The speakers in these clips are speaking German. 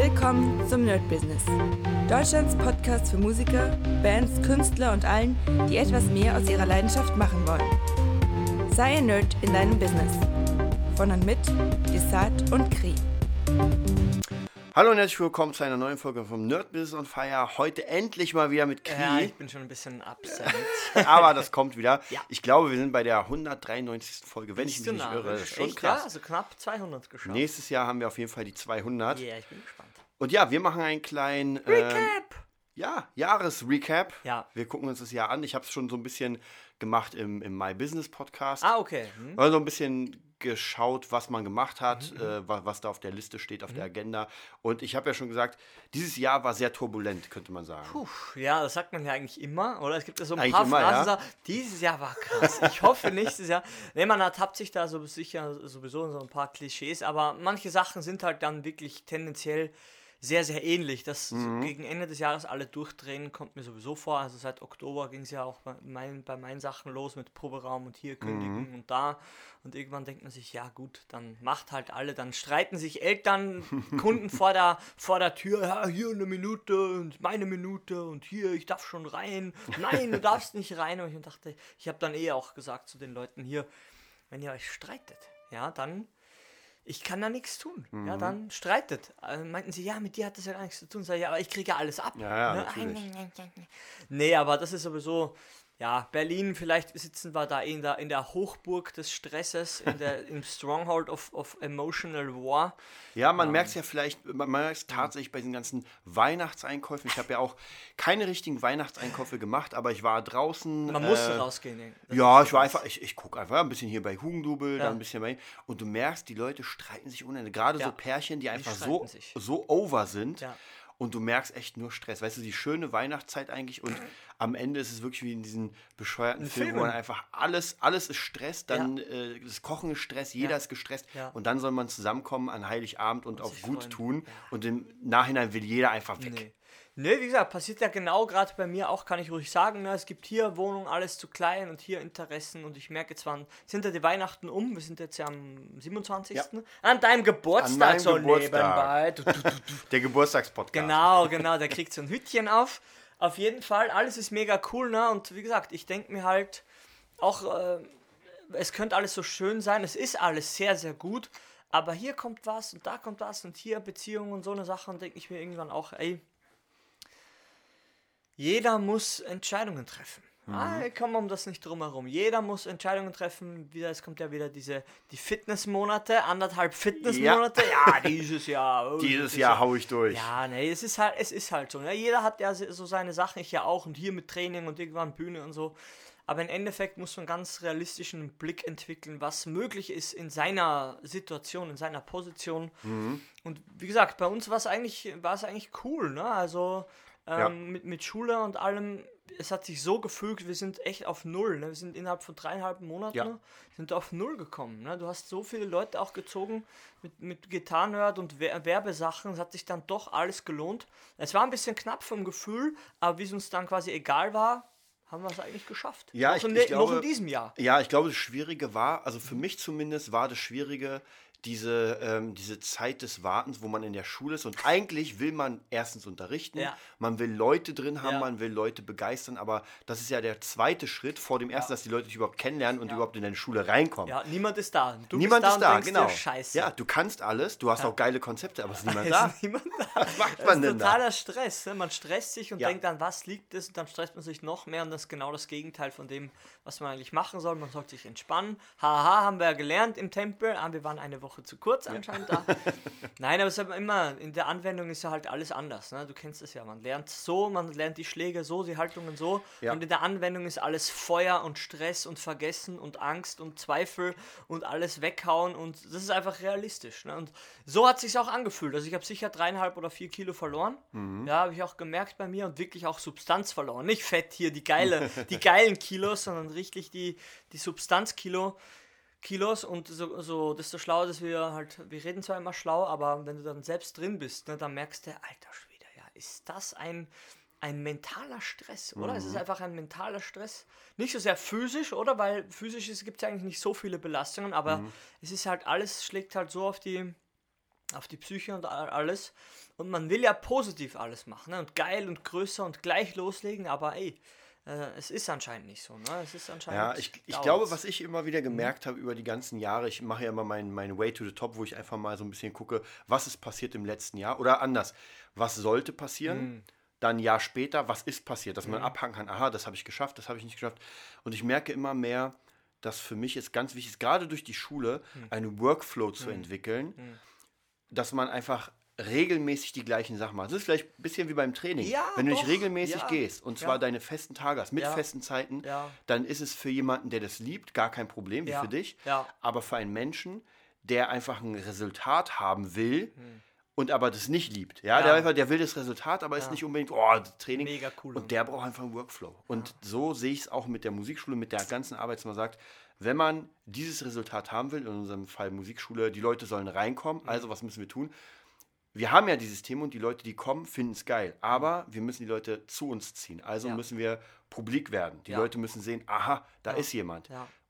Willkommen zum Nerd Business. Deutschlands Podcast für Musiker, Bands, Künstler und allen, die etwas mehr aus ihrer Leidenschaft machen wollen. Sei ein Nerd in deinem Business. Von und mit Desart und Kri. Hallo und herzlich willkommen zu einer neuen Folge vom Nerd Business on Fire. Heute endlich mal wieder mit Kri. Ja, ich bin schon ein bisschen absent. Aber das kommt wieder. Ja. Ich glaube, wir sind bei der 193. Folge, wenn ich Bist mich du nicht irre. Das ist schon Echt, krass. Ja, also knapp 200 geschafft. Nächstes Jahr haben wir auf jeden Fall die 200. Yeah, ich bin gespannt. Und ja, wir machen einen kleinen ähm, Recap! ja, Jahresrecap. Ja. Wir gucken uns das Jahr an. Ich habe es schon so ein bisschen gemacht im, im My Business Podcast. Ah, okay. Hm. Also ein bisschen geschaut, was man gemacht hat, Mhm, äh, was, was da auf der Liste steht, auf der Agenda. Und ich habe ja schon gesagt, dieses Jahr war sehr turbulent, könnte man sagen. Puh, ja, das sagt man ja eigentlich immer, oder? Es gibt ja so ein Eigentlich paar immer, Phrasen, ja. dieses Jahr war krass. Ich hoffe nächstes Jahr. Ne, man ertappt sich da so sicher sowieso in so ein paar Klischees, aber manche Sachen sind halt dann wirklich tendenziell sehr, sehr ähnlich. Dass Mhm. gegen Ende des Jahres alle durchdrehen, kommt mir sowieso vor. Also seit Oktober ging es ja auch bei, mein, bei meinen Sachen los mit Proberaum und hier kündigen Mhm. und da. Und irgendwann denkt man sich, ja gut, dann macht halt alle. Dann streiten sich Eltern, Kunden vor der, vor der Tür, ja, hier eine Minute und meine Minute und hier, ich darf schon rein. Nein, du darfst nicht rein. Und ich dachte, ich habe dann eh auch gesagt zu den Leuten hier, wenn ihr euch streitet, ja, dann ich kann da nichts tun. Ja, Mhm. dann streitet. Also meinten sie, ja, mit dir hat das ja gar nichts zu tun. Sag ich, ja, aber ich kriege ja alles ab. Ja, ja, Ne? natürlich. Nee, aber das ist sowieso, ja, Berlin, vielleicht sitzen wir da in der, in der Hochburg des Stresses, in der, im Stronghold of, of Emotional War. Ja, man merkt es ja vielleicht, man merkt es tatsächlich bei diesen ganzen Weihnachtseinkäufen. Ich habe ja auch keine richtigen Weihnachtseinkäufe gemacht, aber ich war draußen. Man muss äh, rausgehen. Das Ja, ich war einfach, ich, ich gucke einfach ein bisschen hier bei Hugendubel, Ja. dann ein bisschen bei. Und du merkst, die Leute streiten sich ohne Ende. Gerade Ja. so Pärchen, die einfach streiten so, sich. so over sind. Ja. Und du merkst echt nur Stress. Weißt du, die schöne Weihnachtszeit eigentlich und am Ende ist es wirklich wie in diesen bescheuerten Filmen, wo Filmen. man einfach alles, alles ist Stress, dann äh, das Kochen ist Stress, jeder Ja. ist gestresst Ja. und dann soll man zusammenkommen an Heiligabend und, auf sich gut freuen. tun Ja. und im Nachhinein will jeder einfach weg. Nee. Nee, wie gesagt, passiert ja genau gerade bei mir auch, kann ich ruhig sagen. Ne? Es gibt hier Wohnungen, alles zu klein und hier Interessen und ich merke zwar, sind ja die Weihnachten um, wir sind jetzt ja am 27. Ja. An deinem Geburtstag meinem so Geburtstag. nebenbei. Du, du, du. Der Geburtstagspodcast. Genau, genau, der kriegt so ein Hütchen auf. Auf jeden Fall, alles ist mega cool, ne? Und wie gesagt, ich denke mir halt auch, äh, es könnte alles so schön sein, es ist alles sehr, sehr gut, aber hier kommt was und da kommt was und hier Beziehungen und so eine Sache und denke ich mir irgendwann auch, ey, jeder muss Entscheidungen treffen. Ah, ich komme um das nicht drum herum. Jeder muss Entscheidungen treffen. Wieder, es kommt ja wieder diese die Fitnessmonate, anderthalb Fitnessmonate. Ja, dieses Jahr. oh, Dieses Jahr hau ich durch. ja, nee, es ist halt, es ist halt so. Ne? Jeder hat ja so seine Sachen, ich ja auch und hier mit Training und irgendwann Bühne und so. Aber im Endeffekt muss man ganz realistischen Blick entwickeln, was möglich ist in seiner Situation, in seiner Position. Mhm. Und wie gesagt, bei uns war es eigentlich, war es eigentlich cool, ne? Also ähm, Ja. mit, mit Schule und allem, es hat sich so gefügt, wir sind echt auf Null. Ne? Wir sind innerhalb von dreieinhalb Monaten Ja. sind auf Null gekommen. Ne? Du hast so viele Leute auch gezogen mit, mit Gitarrenhört und Wer- Werbesachen. Es hat sich dann doch alles gelohnt. Es war ein bisschen knapp vom Gefühl, aber wie es uns dann quasi egal war, haben wir es eigentlich geschafft. Ja, noch, ich- in, ich de- noch glaube- in diesem Jahr. Ja, ich glaube, das Schwierige war, also für mich zumindest war das Schwierige, diese, ähm, diese Zeit des Wartens, wo man in der Schule ist. Und eigentlich will man erstens unterrichten, Ja. man will Leute drin haben, Ja. man will Leute begeistern, aber das ist ja der zweite Schritt vor dem ersten, dass die Leute dich überhaupt kennenlernen und Ja. überhaupt in deine Schule reinkommen. Ja, niemand ist da. Du Niemand bist ist da, da, genau. Scheiße. Ja, du kannst alles, du hast auch geile Konzepte, aber es ist niemand Es da. ist niemand da. Was macht Das man ist denn da? totaler Stress. Ne? Man stresst sich und Ja. denkt an, was liegt es, und dann stresst man sich noch mehr und das ist genau das Gegenteil von dem, was man eigentlich machen soll. Man sollte sich entspannen. Haha, haben wir ja gelernt im Tempel. Ah, wir waren eine Woche zu kurz anscheinend da. Nein, aber es ist aber immer, in der Anwendung ist ja halt alles anders. Ne? Du kennst es ja. Man lernt so, man lernt die Schläge so, die Haltungen so. Ja. Und in der Anwendung ist alles Feuer und Stress und Vergessen und Angst und Zweifel und alles weghauen und das ist einfach realistisch. Ne? Und so hat sich auch angefühlt. Also ich habe sicher dreieinhalb oder vier Kilo verloren. Ja, habe ich auch gemerkt bei mir und wirklich auch Substanz verloren. Nicht Fett hier, die geile, die geilen Kilos, sondern richtig die, die Substanzkilo. Kilos und so, so desto schlauer, dass wir halt, wir reden zwar immer schlau, aber wenn du dann selbst drin bist, ne, dann merkst du, alter Schwede, ja, ist das ein, ein mentaler Stress, oder? Es ist einfach ein mentaler Stress. Nicht so sehr physisch, oder? Weil physisch gibt es ja eigentlich nicht so viele Belastungen, aber es ist halt alles, schlägt halt so auf die, auf die Psyche und alles. Und man will ja positiv alles machen ne? und geil und größer und gleich loslegen, aber ey, äh, es ist anscheinend nicht so. Ne? Es ist anscheinend. Ja, ich, ich glaube, was ich immer wieder gemerkt habe über die ganzen Jahre, ich mache ja immer meinen mein Way to the Top, wo ich einfach mal so ein bisschen gucke, was ist passiert im letzten Jahr oder anders, was sollte passieren, dann ein Jahr später, was ist passiert, dass man abhaken kann, aha, das habe ich geschafft, das habe ich nicht geschafft. Und ich merke immer mehr, dass für mich es ganz wichtig ist, gerade durch die Schule, einen Workflow zu entwickeln, dass man einfach regelmäßig die gleichen Sachen macht. Das ist vielleicht ein bisschen wie beim Training. Ja, Wenn du nicht doch, regelmäßig ja, gehst und zwar ja. deine festen Tage hast, mit Ja. festen Zeiten, Ja. dann ist es für jemanden, der das liebt, gar kein Problem, wie Ja, für dich. ja. Aber für einen Menschen, der einfach ein Resultat haben will und aber das nicht liebt. Ja, Hm. Ja. Der, einfach, der will das Resultat, aber ist nicht unbedingt, oh, Training. Mega cool. Und der braucht einfach einen Workflow. Und so sehe ich es auch mit der Musikschule, mit der ganzen Arbeit, dass man sagt, wenn man dieses Resultat haben will, in unserem Fall Musikschule, die Leute sollen reinkommen, Mhm. also was müssen wir tun? Wir haben ja dieses Thema und die Leute, die kommen, finden es geil. Aber wir müssen die Leute zu uns ziehen. Also Mhm. Ja. müssen wir publik werden. Die Ja. Leute müssen sehen, aha, da ist jemand.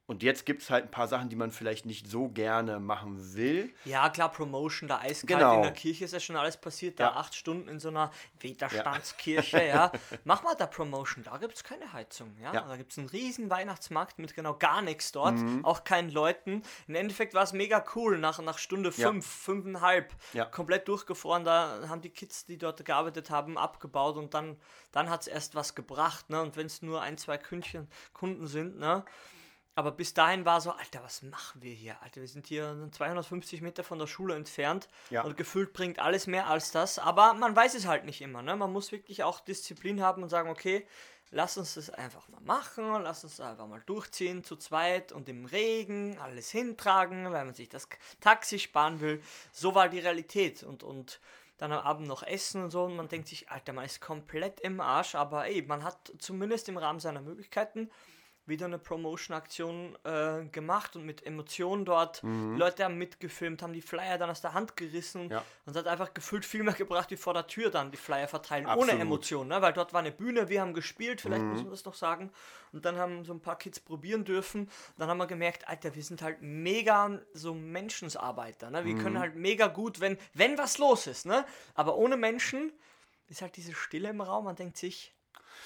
Ja. Und jetzt gibt es halt ein paar Sachen, die man vielleicht nicht so gerne machen will. Ja, klar, Promotion, da eiskalt Genau. in der Kirche ist ja schon alles passiert. Da Ja. acht Stunden in so einer Widerstandskirche, ja. Mach mal da Promotion, da gibt es keine Heizung, ja. Ja. Mhm. Da gibt es einen riesen Weihnachtsmarkt mit genau gar nichts dort, auch keinen Leuten. Im Endeffekt war es mega cool, nach, nach Stunde Ja. fünf, fünfeinhalb, Ja. komplett durchgefroren. Da haben die Kids, die dort gearbeitet haben, abgebaut und dann, dann hat es erst was gebracht, ne. Und wenn es nur ein, zwei Kündchen, Kunden sind, ne. Aber bis dahin war so, Alter, was machen wir hier? Alter, wir sind hier 250 Meter von der Schule entfernt Ja. und gefühlt bringt alles mehr als das. Aber man weiß es halt nicht immer. Ne? Man muss wirklich auch Disziplin haben und sagen, okay, lass uns das einfach mal machen, lass uns einfach mal durchziehen zu zweit und im Regen alles hintragen, weil man sich das Taxi sparen will. So war die Realität und, und dann am Abend noch essen und so und man denkt sich, Alter, man ist komplett im Arsch, aber ey, man hat zumindest im Rahmen seiner Möglichkeiten wieder eine Promotion-Aktion äh, gemacht und mit Emotionen dort. Die Leute haben mitgefilmt, haben die Flyer dann aus der Hand gerissen Mhm. Ja. und es hat einfach gefühlt viel mehr gebracht, wie vor der Tür dann die Flyer verteilen, Absolut. Mhm. ohne Emotionen, ne? weil dort war eine Bühne, wir haben gespielt, vielleicht muss man das noch sagen. Und dann haben so ein paar Kids probieren dürfen. Dann haben wir gemerkt, Alter, wir sind halt mega so Menschensarbeiter. Ne? Wir Mhm. können halt mega gut, wenn, wenn was los ist. Ne? Aber ohne Menschen ist halt diese Stille im Raum, man denkt sich,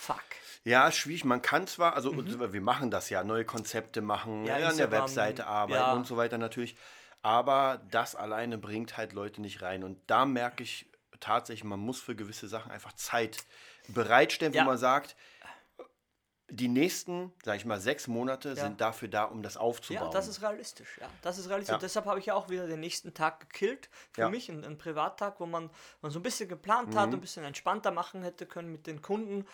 fuck. Ja, schwierig. Man kann zwar, also wir machen das ja, neue Konzepte machen, Mhm. Ja, ja, an der Webseite arbeiten ja. und so weiter natürlich. Aber das alleine bringt halt Leute nicht rein. Und da merke ich tatsächlich, man muss für gewisse Sachen einfach Zeit bereitstellen, Ja. wo man sagt, die nächsten, sag ich mal, sechs Monate Ja. sind dafür da, um das aufzubauen. Ja, das ist realistisch. Ja, das ist realistisch. Ja. Und deshalb habe ich ja auch wieder den nächsten Tag gekillt. Für Ja. mich ein, ein Privattag, wo man, man so ein bisschen geplant hat, ein bisschen entspannter machen hätte können mit den Kunden.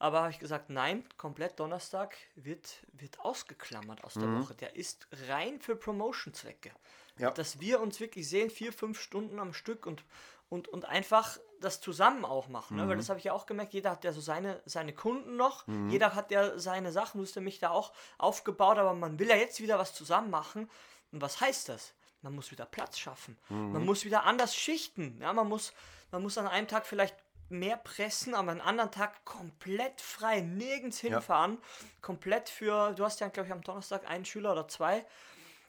Aber habe ich gesagt, nein, komplett Donnerstag wird, wird ausgeklammert aus der Woche. Der ist rein für Promotion-Zwecke. Ja. Dass wir uns wirklich sehen, vier, fünf Stunden am Stück und, und, und einfach das zusammen auch machen. Ne? Weil das habe ich ja auch gemerkt, jeder hat ja so seine, seine Kunden noch, jeder hat ja seine Sachen, ja mich da auch aufgebaut, aber man will ja jetzt wieder was zusammen machen. Und was heißt das? Man muss wieder Platz schaffen. Man muss wieder anders schichten. Ja, man muss, man muss an einem Tag vielleicht mehr pressen, aber an einem anderen Tag komplett frei, nirgends hinfahren. Komplett für, du hast ja, glaube ich, am Donnerstag einen Schüler oder zwei,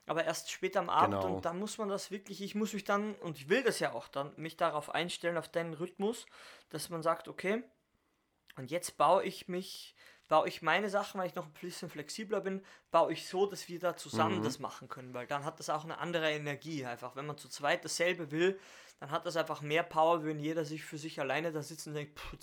aber erst später am Abend Genau. und dann muss man das wirklich, ich muss mich dann, und ich will das ja auch dann, mich darauf einstellen, auf deinen Rhythmus, dass man sagt, okay, und jetzt baue ich mich, baue ich meine Sachen, weil ich noch ein bisschen flexibler bin, baue ich so, dass wir da zusammen Mhm. das machen können, weil dann hat das auch eine andere Energie einfach. Wenn man zu zweit dasselbe will, dann hat das einfach mehr Power, wenn jeder sich für sich alleine da sitzt und denkt, puh,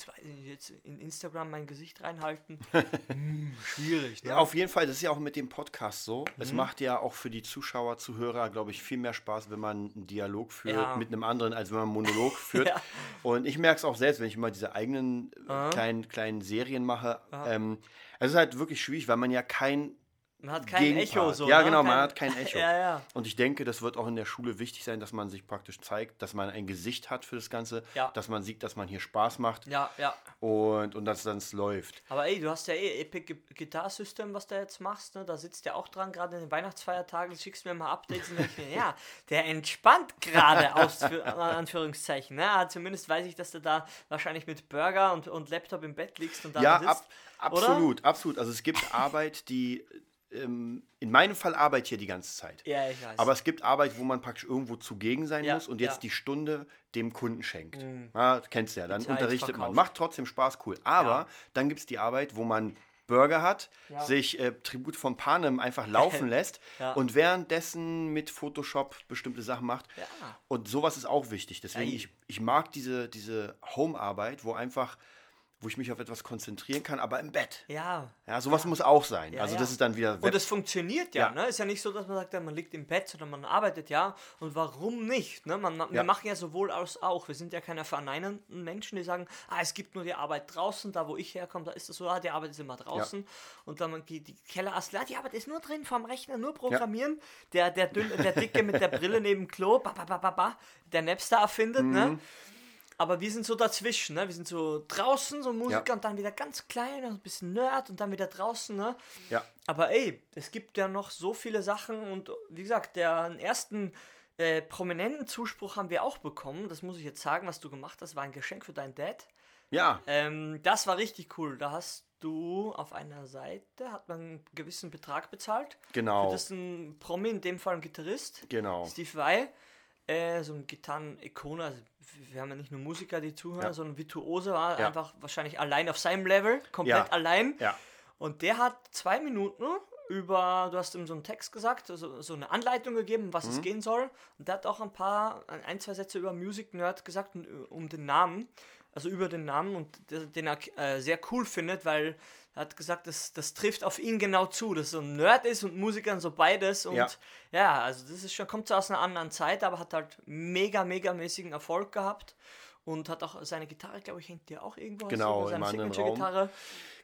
jetzt in Instagram mein Gesicht reinhalten. hm, schwierig, ne? Ja, auf jeden Fall, das ist ja auch mit dem Podcast so. Mhm. Es macht ja auch für die Zuschauer, Zuhörer, glaube ich, viel mehr Spaß, wenn man einen Dialog führt Ja. mit einem anderen, als wenn man einen Monolog führt. Ja. Und ich merke es auch selbst, wenn ich immer diese eigenen äh, kleinen, kleinen Serien mache. Ähm, es ist halt wirklich schwierig, weil man ja kein man hat kein Gegenpart. Echo so. Ja, ne? genau, man Kein- hat kein Echo. ja, ja. Und ich denke, das wird auch in der Schule wichtig sein, dass man sich praktisch zeigt, dass man ein Gesicht hat für das Ganze, Ja. dass man sieht, dass man hier Spaß macht Ja, ja. und, und dass dann es läuft. Aber ey, du hast ja eh Epic Gu- Guitar System, was du jetzt machst, ne? Da sitzt ja auch dran, gerade in den Weihnachtsfeiertagen, schickst mir mal Updates und ich mir, ja, der entspannt gerade, an Anführungszeichen. Ne? Ah, Zumindest weiß ich, dass du da wahrscheinlich mit Burger und, und Laptop im Bett liegst und da Ja, sitzt. ab, oder? absolut, absolut. Also es gibt Arbeit, die in meinem Fall Arbeit hier die ganze Zeit. Ja, ich weiß. Aber es gibt Arbeit, wo man praktisch irgendwo zugegen sein Ja, muss und jetzt ja. die Stunde dem Kunden schenkt. Ja, kennst du ja, dann unterrichtet man. Macht trotzdem Spaß, cool. Aber Ja. dann gibt es die Arbeit, wo man Burger hat, sich äh, Tribut von Panem einfach laufen lässt und währenddessen mit Photoshop bestimmte Sachen macht. Und sowas ist auch wichtig. Deswegen, ich, ich mag diese, diese Home-Arbeit, wo einfach, wo ich mich auf etwas konzentrieren kann, aber im Bett. ja. Ja, sowas muss auch sein. Ja, also ja. das ist dann wieder Und es funktioniert ja, Ja. ne? Ist ja nicht so, dass man sagt, ja, man liegt im Bett, sondern man arbeitet ja. Und warum nicht? Ne? Man, Wir Ja. machen ja sowohl als auch. Wir sind ja keine verneinenden Menschen, die sagen, ah, es gibt nur die Arbeit draußen, da wo ich herkomme, da ist es so, ah, die Arbeit ist immer draußen. Und dann geht die Kellerastel, ah, die Arbeit ist nur drin vorm Rechner, nur programmieren. Der, der, dünn, der Dicke mit der Brille neben dem Klo, ba, ba, ba, ba, ba, der Napster erfindet, Mhm. ne? Aber wir sind so dazwischen, ne? Wir sind so draußen, so Musiker Ja. und dann wieder ganz klein, und ein bisschen Nerd und dann wieder draußen, ne? ja. Aber ey, es gibt ja noch so viele Sachen und wie gesagt, den ersten äh, prominenten Zuspruch haben wir auch bekommen. Das muss ich jetzt sagen, was du gemacht hast, war ein Geschenk für deinen Dad. Ja, Ähm, das war richtig cool. Da hast du auf einer Seite, hat man einen gewissen Betrag bezahlt. Genau. Das ist ein Promi, in dem Fall ein Gitarrist. Genau. Steve Vai. Äh, so ein Gitarren-Ikone. Also, wir haben ja nicht nur Musiker, die zuhören, Ja. sondern Virtuose war Ja. einfach wahrscheinlich allein auf seinem Level, komplett allein. Ja. Und der hat zwei Minuten über, du hast ihm so einen Text gesagt, so, so eine Anleitung gegeben, was Mhm. es gehen soll. Und der hat auch ein paar, ein, zwei Sätze über Music Nerd gesagt, und, äh, um den Namen, also über den Namen und den er äh, sehr cool findet, weil er hat gesagt, das, das trifft auf ihn genau zu, dass er so ein Nerd ist und Musiker und so beides. Und Ja. ja, also das ist schon, kommt so aus einer anderen Zeit, aber hat halt mega, mega mäßigen Erfolg gehabt. Und hat auch seine Gitarre, glaube ich, hängt dir auch irgendwo. Genau, seine im anderen Raum. Signature-Gitarre.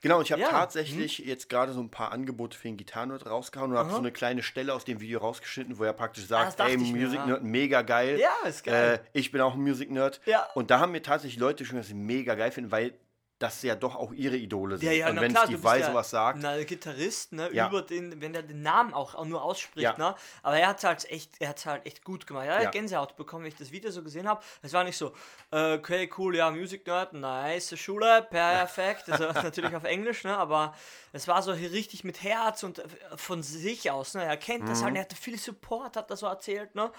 Genau, und ich habe Ja. tatsächlich jetzt gerade so ein paar Angebote für den Gitarrenort rausgehauen und habe so eine kleine Stelle aus dem Video rausgeschnitten, wo er praktisch Ah, sagt, dachte ey, Music. Nerd, mega geil. Ja, ist geil. Äh, ich bin auch ein Music Nerd. Ja. Und da haben mir tatsächlich Leute schon, dass sie mega geil finden, weil das ja doch auch ihre Idole sind. Ja, ja, und wenn klar, Steve Vai ja sowas sagt, Na, Gitarrist, ne, Ja. über den, wenn er den Namen auch, auch nur ausspricht, Ja. ne, aber er hat halt echt, er hat halt echt gut gemacht. Er hat Ja. Gänsehaut bekommen, wenn ich das Video so gesehen habe. Es war nicht so, äh, okay, cool, ja, Music Nerd, nice, Schule, perfekt, also natürlich auf Englisch, ne, aber es war so richtig mit Herz und äh, von sich aus, ne, er kennt das Mhm. halt, er hatte viel Support, hat das so erzählt, ne,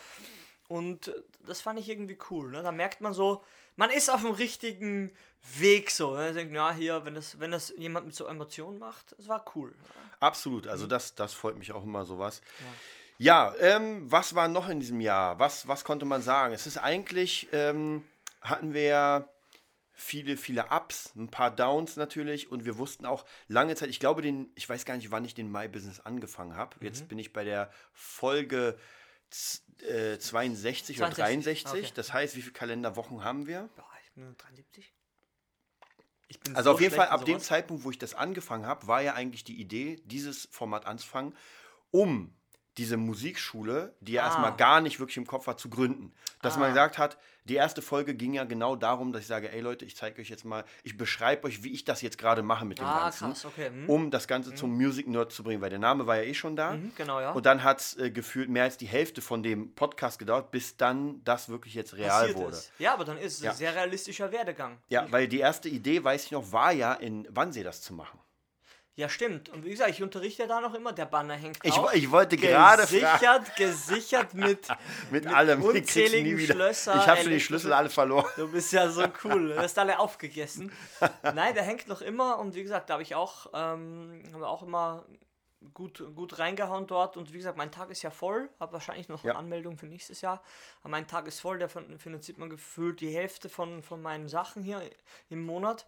und äh, das fand ich irgendwie cool. Ne? Da merkt man so, man ist auf dem richtigen Weg so. Ne? Ich denke, ja, hier, wenn das, wenn das jemand mit so Emotionen macht, es war cool. absolut. Mhm. Also das, das freut mich auch immer sowas. Ja, ähm, was war noch in diesem Jahr? Was, was konnte man sagen? Es ist eigentlich, ähm, hatten wir viele, viele Ups, ein paar Downs natürlich und wir wussten auch lange Zeit, ich glaube, den, ich weiß gar nicht, wann ich den My Business angefangen habe. Mhm. Jetzt bin ich bei der Folge äh, 62 oder 62, 63. okay. Das heißt, wie viele Kalenderwochen haben wir? Boah, ich bin nur 73. Ich bin Also so auf jeden Fall, ab dem. Zeitpunkt, wo ich das angefangen habe, war ja eigentlich die Idee, dieses Format anzufangen, um diese Musikschule, die ja Ah. erstmal gar nicht wirklich im Kopf war, zu gründen. Dass man Ah. gesagt hat, die erste Folge ging ja genau darum, dass ich sage, ey Leute, ich zeige euch jetzt mal, ich beschreibe euch, wie ich das jetzt gerade mache mit dem Ah, Ganzen, krass, okay. Hm. um das Ganze zum Music Nerd zu bringen, weil der Name war ja eh schon da. Mhm, genau, ja. Und dann hat es äh, gefühlt mehr als die Hälfte von dem Podcast gedauert, bis dann das wirklich jetzt real Passiert wurde. ist. Ja, aber dann ist es Ja. ein sehr realistischer Werdegang. Ja, weil die erste Idee, weiß ich noch, war ja in Wannsee das zu machen. Ja, stimmt. Und wie gesagt, ich unterrichte ja da noch immer. Der Banner hängt Ich, wo- ich wollte gerade fragen, Gesichert, gesichert mit, mit allem, kriegst du unzähligen. Schlösser, Ich habe schon die Schlüssel alle verloren. Du bist ja so cool. Du hast alle aufgegessen. Nein, der hängt noch immer. Und wie gesagt, da habe ich auch, ähm, haben wir auch immer gut, gut reingehauen dort. Und wie gesagt, mein Tag ist ja voll. Habe wahrscheinlich noch Ja. eine Anmeldung für nächstes Jahr. Aber mein Tag ist voll. Der fin- finanziert man gefühlt die Hälfte von, von meinen Sachen hier im Monat.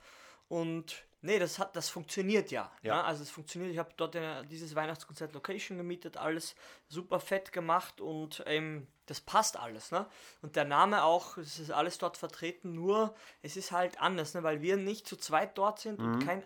Und nee, das hat, das funktioniert ja. Ja. Ne? Also es funktioniert. Ich habe dort eine, dieses Weihnachtskonzert Location gemietet, alles super fett gemacht und ähm, das passt alles. Ne? Und der Name auch, es ist alles dort vertreten, nur es ist halt anders, ne? weil wir nicht zu zweit dort sind Mhm. und kein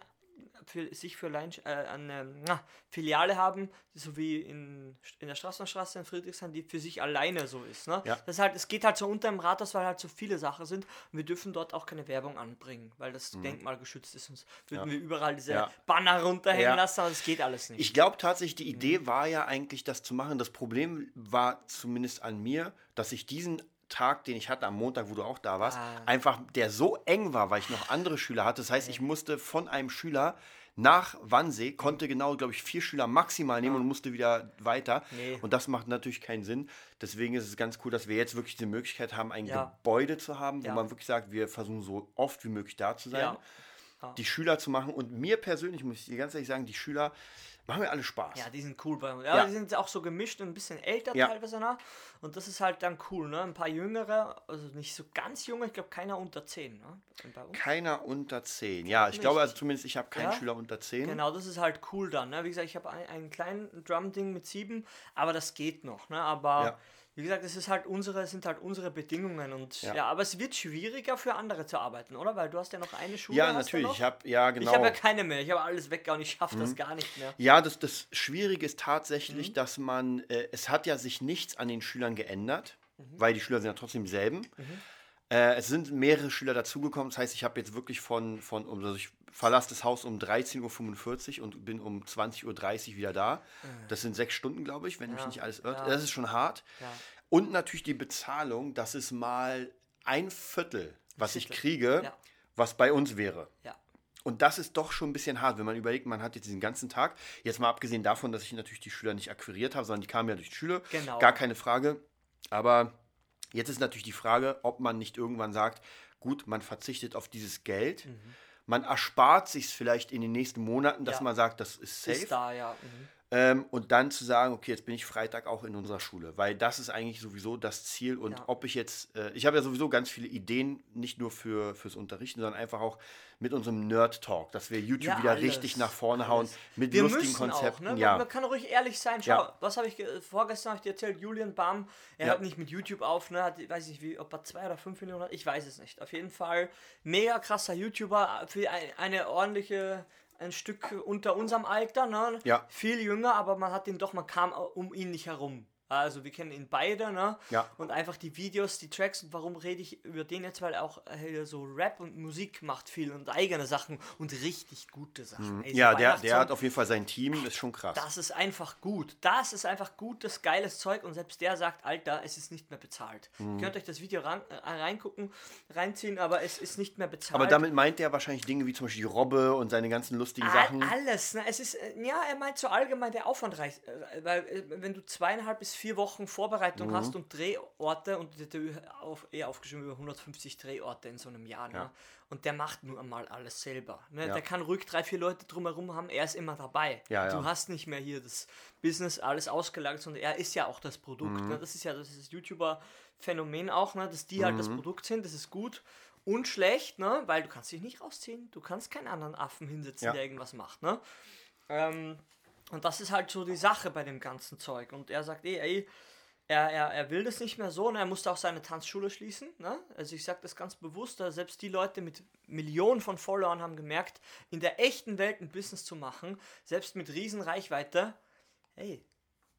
für, sich für allein, äh, eine na, Filiale haben, so wie in, in der Straßenstraße in Friedrichshain, die für sich alleine so ist. Ne? Ja. Das halt, es geht halt so unter dem Rathaus, weil halt so viele Sachen sind und wir dürfen dort auch keine Werbung anbringen, weil das Denkmal geschützt ist. Sonst würden wir überall diese Mhm. Ja. Banner runterhängen Ja. lassen, aber das geht alles nicht. Ich glaube tatsächlich, die Idee war ja eigentlich, das zu machen. Das Problem war zumindest an mir, dass ich diesen Tag, den ich hatte am Montag, wo du auch da warst, Ah. einfach der so eng war, weil ich noch andere Schüler hatte. Das heißt, ich musste von einem Schüler nach Wannsee konnte genau, glaube ich, vier Schüler maximal nehmen und musste wieder weiter. Nee. Und das macht natürlich keinen Sinn. Deswegen ist es ganz cool, dass wir jetzt wirklich die Möglichkeit haben, ein Ja. Gebäude zu haben, wo Ja. man wirklich sagt, wir versuchen so oft wie möglich da zu sein, Ja. Ja. die Schüler zu machen. Und mir persönlich, muss ich dir ganz ehrlich sagen, die Schüler machen mir alle Spaß. Ja, die sind cool bei uns. Ja, Ja. die sind auch so gemischt und ein bisschen älter Ja. teilweise noch. Und das ist halt dann cool, ne? Ein paar jüngere, also nicht so ganz junge, ich glaube keiner unter 10, ne? Keiner unter 10. Ja, ich Nicht. glaube, also zumindest ich habe keinen Ja. Schüler unter 10. Genau, das ist halt cool dann. Ne? Wie gesagt, ich habe ein, einen kleinen Drum-Ding mit sieben, aber das geht noch. Ne? Aber. Wie gesagt, es ist halt unsere, sind halt unsere Bedingungen und ja. Ja. aber es wird schwieriger für andere zu arbeiten, oder? Weil du hast ja noch eine Schule. Ja, natürlich. Ich habe ja Ich genau. habe ja keine mehr. Ich habe alles weggehauen. Ich schaffe das gar nicht mehr. Ja, das, das Schwierige ist tatsächlich, Mhm. dass man, äh, es hat ja sich nichts an den Schülern geändert, Mhm. weil die Schüler sind ja trotzdem dieselben. Äh, es sind mehrere Schüler dazugekommen, das heißt, ich habe jetzt wirklich von, von also ich verlasse das Haus um 13.45 Uhr und bin um 20.30 Uhr wieder da. Das sind sechs Stunden, glaube ich, wenn mich Mhm. Ja, nicht alles irrt. ja. Das ist schon hart. Ja. Und natürlich die Bezahlung, das ist mal ein Viertel, was ich kriege, was bei uns wäre. Und das ist doch schon ein bisschen hart, wenn man überlegt, man hat jetzt diesen ganzen Tag, jetzt mal abgesehen davon, dass ich natürlich die Schüler nicht akquiriert habe, sondern die kamen ja durch die Schule, Genau. gar keine Frage. Aber jetzt ist natürlich die Frage, ob man nicht irgendwann sagt, gut, man verzichtet auf dieses Geld, man erspart sich vielleicht in den nächsten Monaten, dass. Ja. man sagt, das ist safe. Ist da, ja. Mhm. Ähm, und dann zu sagen, okay, jetzt bin ich Freitag auch in unserer Schule, weil das ist eigentlich sowieso das Ziel. Und Ja. ob ich jetzt, äh, ich habe ja sowieso ganz viele Ideen, nicht nur für, fürs Unterrichten, sondern einfach auch mit unserem Nerd-Talk, dass wir YouTube Ja, wieder alles, richtig nach vorne hauen alles. mit Wir lustigen Konzepten. Auch, ne? ja. man, man kann ruhig ehrlich sein. Schau, Ja. was habe ich ge- vorgestern habe ich dir erzählt? Julian Bam, er hört nicht mit YouTube auf, ne? Hat, ich weiß nicht, wie, ob er zwei oder fünf Millionen hat. Ich weiß es nicht. Auf jeden Fall mega krasser YouTuber für ein, eine ordentliche ein Stück unter unserem Alter, ne? Ja. Viel jünger, aber man hat ihn doch, man kam um ihn nicht herum. Also wir kennen ihn beide, ne? Ja. Und einfach die Videos, die Tracks und warum rede ich über den jetzt, weil er auch äh, so Rap und Musik macht viel und eigene Sachen und richtig gute Sachen. Ey, so ja, der, der hat auf jeden Fall sein Team, ist schon krass. das ist einfach gut. Das ist einfach gutes, geiles Zeug und selbst der sagt, Alter, es ist nicht mehr bezahlt. Mhm. Ihr könnt euch das Video ran, äh, reingucken, reinziehen, aber es ist nicht mehr bezahlt. Aber damit meint er wahrscheinlich Dinge wie zum Beispiel die Robbe und seine ganzen lustigen All- Sachen. Alles, ne? Es ist, äh, ja, er meint so allgemein der Aufwand reicht. Weil, wenn du zweieinhalb bis vier Wochen Vorbereitung Mhm. hast und Drehorte und der hat auf, eher aufgeschrieben über 150 Drehorte in so einem Jahr, ne? Ja. Und der macht nur einmal alles selber. Ne? Ja. Der kann ruhig drei, vier Leute drumherum haben, er ist immer dabei. Ja, du hast nicht mehr hier das Business alles ausgelagert, sondern er ist ja auch das Produkt. Mhm. Ne? Das ist ja das ist YouTuber-Phänomen auch, ne? dass die halt Mhm. das Produkt sind, das ist gut. Und schlecht, ne? weil du kannst dich nicht rausziehen, du kannst keinen anderen Affen hinsetzen, der irgendwas macht. Ne? Ähm, und das ist halt so die Sache bei dem ganzen Zeug. Und er sagt, ey, ey er, er, er will das nicht mehr so und er musste auch seine Tanzschule schließen. Ne? Also ich sage das ganz bewusst, da selbst die Leute mit Millionen von Followern haben gemerkt, in der echten Welt ein Business zu machen, selbst mit Riesenreichweite, hey,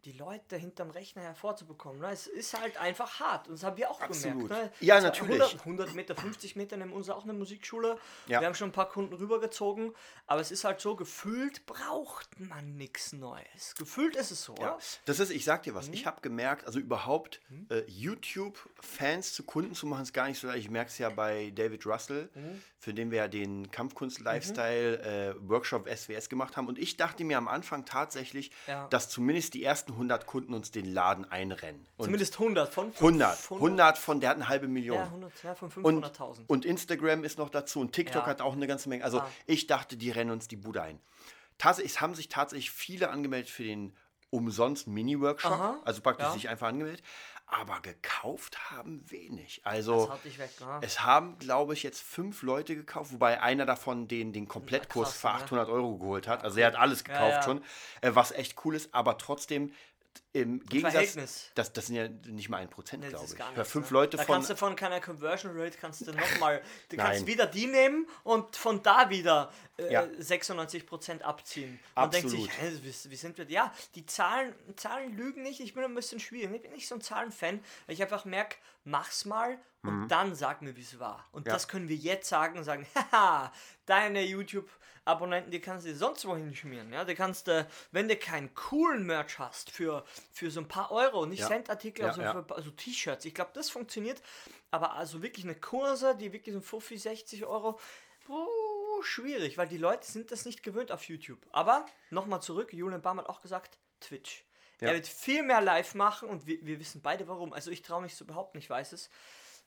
die Leute hinterm Rechner hervorzubekommen. Ne? Es ist halt einfach hart. Und das haben wir auch Absolut. gemerkt. Ne? Ja, natürlich. 100, 100 Meter, 50 Meter neben uns auch eine Musikschule. Ja. Wir haben schon ein paar Kunden rübergezogen. Aber es ist halt so, gefühlt braucht man nichts Neues. Gefühlt ist es so, Ja, das ist, ich sag dir Mhm. was, ich habe gemerkt, also überhaupt äh, YouTube-Fans zu Kunden zu machen, ist gar nicht so leicht. Ich merke es ja bei David Russell, Mhm. für den wir ja den Kampfkunst-Lifestyle-Workshop SWS gemacht haben. Und ich dachte mir am Anfang tatsächlich, Ja. dass zumindest die ersten 100 Kunden uns den Laden einrennen. Und Zumindest 100 von 100, 500. 100 von, der hat eine halbe Million. Ja, 100, ja, von Und, 500.000. und Instagram ist noch dazu und TikTok Ja. hat auch eine ganze Menge. Also Ah. ich dachte, die rennen uns die Bude ein. Tatsächlich es haben sich tatsächlich viele angemeldet für den umsonst Mini-Workshop. Also praktisch Ja. sich einfach angemeldet. Aber gekauft haben wenig. Also weg, ne? es haben, glaube ich, jetzt fünf Leute gekauft, wobei einer davon den, den Komplettkurs krass, für ne? 800 Euro geholt hat. Also er hat alles gekauft ja. schon, äh, was echt cool ist. Aber trotzdem im Gegensatz, Verhältnis. das, das sind ja nicht mal ein Prozent, Nee, glaube ich. Für nichts, fünf ne? Leute da von kannst du von keiner Conversion Rate kannst du nochmal, du Nein. kannst wieder die nehmen und von da wieder äh, Ja. 96% abziehen. Man denkt sich, hä, wie, wie sind wir, ja, die Zahlen, Zahlen lügen nicht, ich bin ein bisschen schwierig, ich bin nicht so ein Zahlenfan, weil ich einfach merke, mach's mal und dann sag mir, wie es war. Und Mhm. Ja. das können wir jetzt sagen und sagen, haha, deine YouTube Abonnenten, die kannst du sonst wohin schmieren. Ja? Die kannst du, wenn du keinen coolen Merch hast für, für so ein paar Euro, nicht Ja. Centartikel, Ja, also also T-Shirts. Ich glaube, das funktioniert. Aber also wirklich eine Kurse, die wirklich so 50, 60 Euro, so schwierig, weil die Leute sind das nicht gewöhnt auf YouTube. Aber nochmal zurück, Julian Baum hat auch gesagt, Twitch. Ja. Er wird viel mehr live machen und wir, wir wissen beide warum. Also ich traue mich so überhaupt nicht, weiß es,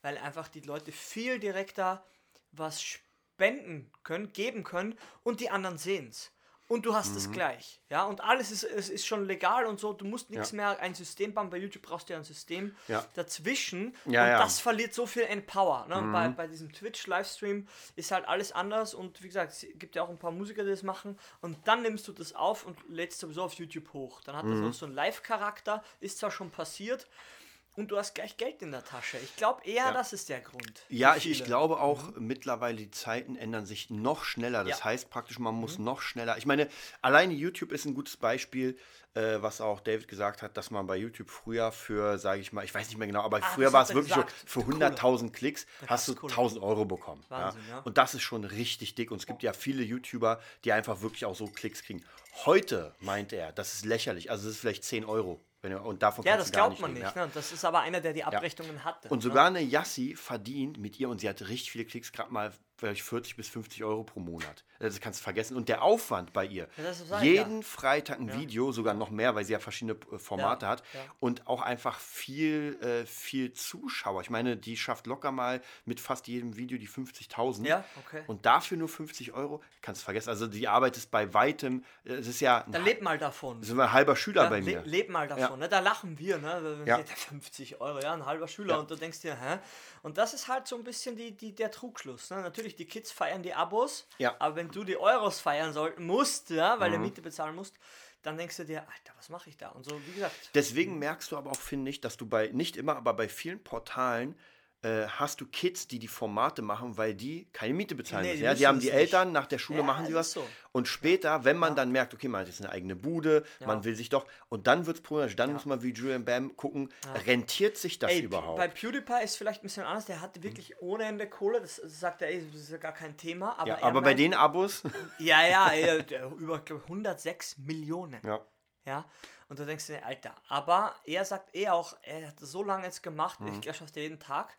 weil einfach die Leute viel direkter was spenden können, geben können und die anderen sehen es. Und du hast Mhm. es gleich. Ja, und alles ist, es ist schon legal und so. Du musst nichts Ja. mehr ein System bauen. Bei YouTube brauchst du ja ein System Ja. dazwischen. Ja, und. Mhm. das verliert so viel Empower. Ne? Bei, bei diesem Twitch-Livestream ist halt alles anders. Und wie gesagt, es gibt ja auch ein paar Musiker, die das machen. Und dann nimmst du das auf und lädst sowieso auf YouTube hoch. Dann hat das Mhm. auch so einen Live-Charakter. Ist zwar schon passiert. Und du hast gleich Geld in der Tasche. Ich glaube eher, das ist der Grund. Ja, ich, ich glaube auch, mittlerweile die Zeiten ändern sich noch schneller. Das Ja. Mhm. heißt praktisch, man muss noch schneller. Ich meine, alleine YouTube ist ein gutes Beispiel, äh, was auch David gesagt hat, dass man bei YouTube früher für, sage ich mal, ich weiß nicht mehr genau, aber Ah, früher das war es wirklich gesagt. so, für Kohle. 100.000 Klicks Da hast du gab's Kohle. 1000 Euro bekommen. Wahnsinn, ja. ja. Und das ist schon richtig dick. Und es gibt ja viele YouTuber, die einfach wirklich auch so Klicks kriegen. Heute meint er, das ist lächerlich. Also es ist vielleicht 10 Euro. Wenn und davon Ja, das glaubt man leben, nicht. ja. Ne? Das ist aber einer, der die Abrechnungen hatte. Und ne? sogar eine Yassi verdient mit ihr, und sie hat richtig viele Klicks, gerade mal vielleicht 40 bis 50 Euro pro Monat. Das kannst du vergessen. Und der Aufwand bei ihr, Ja, jeden ja. Freitag ein Video, sogar noch mehr, weil sie ja verschiedene äh, Formate Ja, hat. ja. Und auch einfach viel, äh, viel Zuschauer. Ich meine, die schafft locker mal mit fast jedem Video die 50.000. Ja, okay. Und dafür nur 50 Euro, kannst du vergessen. Also die Arbeit ist bei weitem, äh, es ist ja Dann leb mal davon. das ist ein halber Schüler Ja, bei le mir. leb mal davon, ne? da lachen wir, ne? Ja. ja. 50 Euro, ja, ein halber Schüler Ja. und du denkst dir, hä? Und das ist halt so ein bisschen die, die, der Trugschluss. Ne? Natürlich, die Kids feiern die Abos, Ja. Aber wenn du die Euros feiern sollten musst, ja, weil du Miete bezahlen musst, dann denkst du dir, Alter, was mache ich da? Und so, wie gesagt, Deswegen merkst du aber auch, finde ich, dass du bei, nicht immer, aber bei vielen Portalen äh, hast du Kids, die die Formate machen, weil die keine Miete bezahlen Nee, müssen. die Ja, die haben die nicht. Eltern, nach der Schule Ja, machen sie was. so. Und später, wenn man dann merkt, okay, man hat jetzt eine eigene Bude, man Ja. will sich doch, und dann wird es problematisch. Dann muss man wie Julian Bam gucken, rentiert sich das Ey, überhaupt? bei PewDiePie ist vielleicht ein bisschen anders, der hatte wirklich ohne Ende Kohle, das sagt er, ey, das ist ja gar kein Thema, aber ja, er aber bei meint- den Abos, Ja, ja, ey, über glaub, ich, 106 Millionen. ja. Ja, und du denkst dir, Alter, aber er sagt eh auch, er hat so lange jetzt gemacht, Mhm. ich er jeden Tag,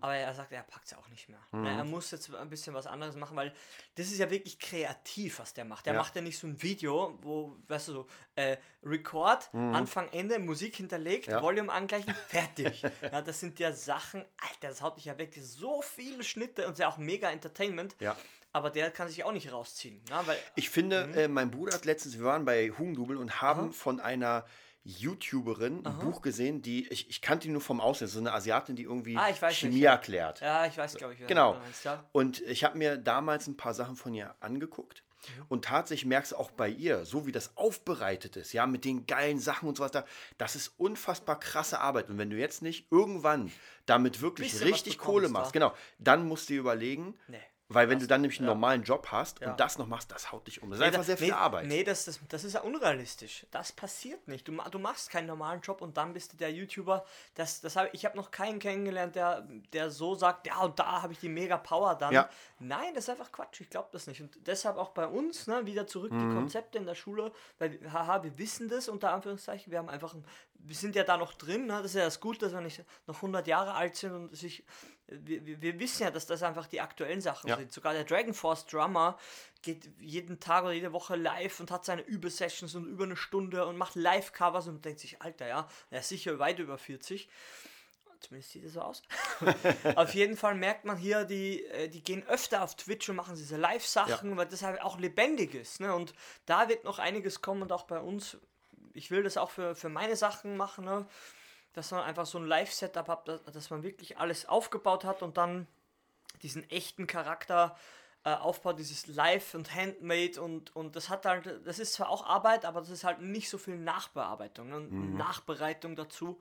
aber er sagt, er packt es auch nicht mehr. Mhm. Er muss jetzt ein bisschen was anderes machen, weil das ist ja wirklich kreativ, was der macht. Der Ja. macht ja nicht so ein Video, wo, weißt du, so, äh, Record, Anfang, Ende, Musik hinterlegt, Mhm. Ja. Volume angleichen, fertig. ja, das sind ja Sachen, Alter, das haut dich ja weg, so viele Schnitte und ist ja auch mega Entertainment. Ja. Aber der kann sich auch nicht rausziehen. Ja, weil Ich finde, Mhm. äh, mein Bruder hat letztens, wir waren bei Hugendubel und haben von einer YouTuberin ein Buch gesehen, die, ich, ich kannte die nur vom Aussehen, so eine Asiatin, die irgendwie Ah, Chemie nicht, ja. erklärt. Ja, ich weiß, glaube ich. Genau. meinst, ja. Und ich habe mir damals ein paar Sachen von ihr angeguckt. Mhm. Und tatsächlich merkst du auch bei ihr, so wie das aufbereitet ist, ja, mit den geilen Sachen und so weiter, das ist unfassbar krasse Arbeit. Und wenn du jetzt nicht irgendwann damit wirklich Bisschen richtig Kohle da. machst, genau, dann musst du dir überlegen, Nee. Weil wenn du dann nämlich einen normalen Job hast Ja. und das noch machst, das haut dich um. Das ist Nee, einfach sehr viel nee, Arbeit. Nee, das, das, das ist ja unrealistisch. Das passiert nicht. Du, du machst keinen normalen Job und dann bist du der YouTuber. Das, das hab, ich habe noch keinen kennengelernt, der, der so sagt, ja, und da habe ich die mega Power dann. Ja. Nein, das ist einfach Quatsch. Ich glaube das nicht. Und deshalb auch bei uns, ne, wieder zurück Mhm. die Konzepte in der Schule, weil, haha, wir wissen das, unter Anführungszeichen. Wir haben einfach, ein, wir sind ja da noch drin. Ne? Das ist ja das Gute, dass wir nicht noch 100 Jahre alt sind und sich wir, wir, wissen ja, dass das einfach die aktuellen Sachen Ja. sind. Sogar der Dragon Force Drummer geht jeden Tag oder jede Woche live und hat seine Übesessions und über eine Stunde und macht Live-Covers und denkt sich, Alter, ja, er ist sicher weit über 40. Zumindest sieht es so aus. auf jeden Fall merkt man hier, die, äh, die gehen öfter auf Twitch und machen diese Live-Sachen, weil das halt auch lebendig ist. Ne? Und da wird noch einiges kommen und auch bei uns. Ich will das auch für, für meine Sachen machen, ne? Dass man einfach so ein Live-Setup hat, dass, dass man wirklich alles aufgebaut hat und dann diesen echten Charakter äh, aufbaut, dieses Live und Handmade und, und das hat halt, das ist zwar auch Arbeit, aber das ist halt nicht so viel Nachbearbeitung, ne? Nachbereitung dazu.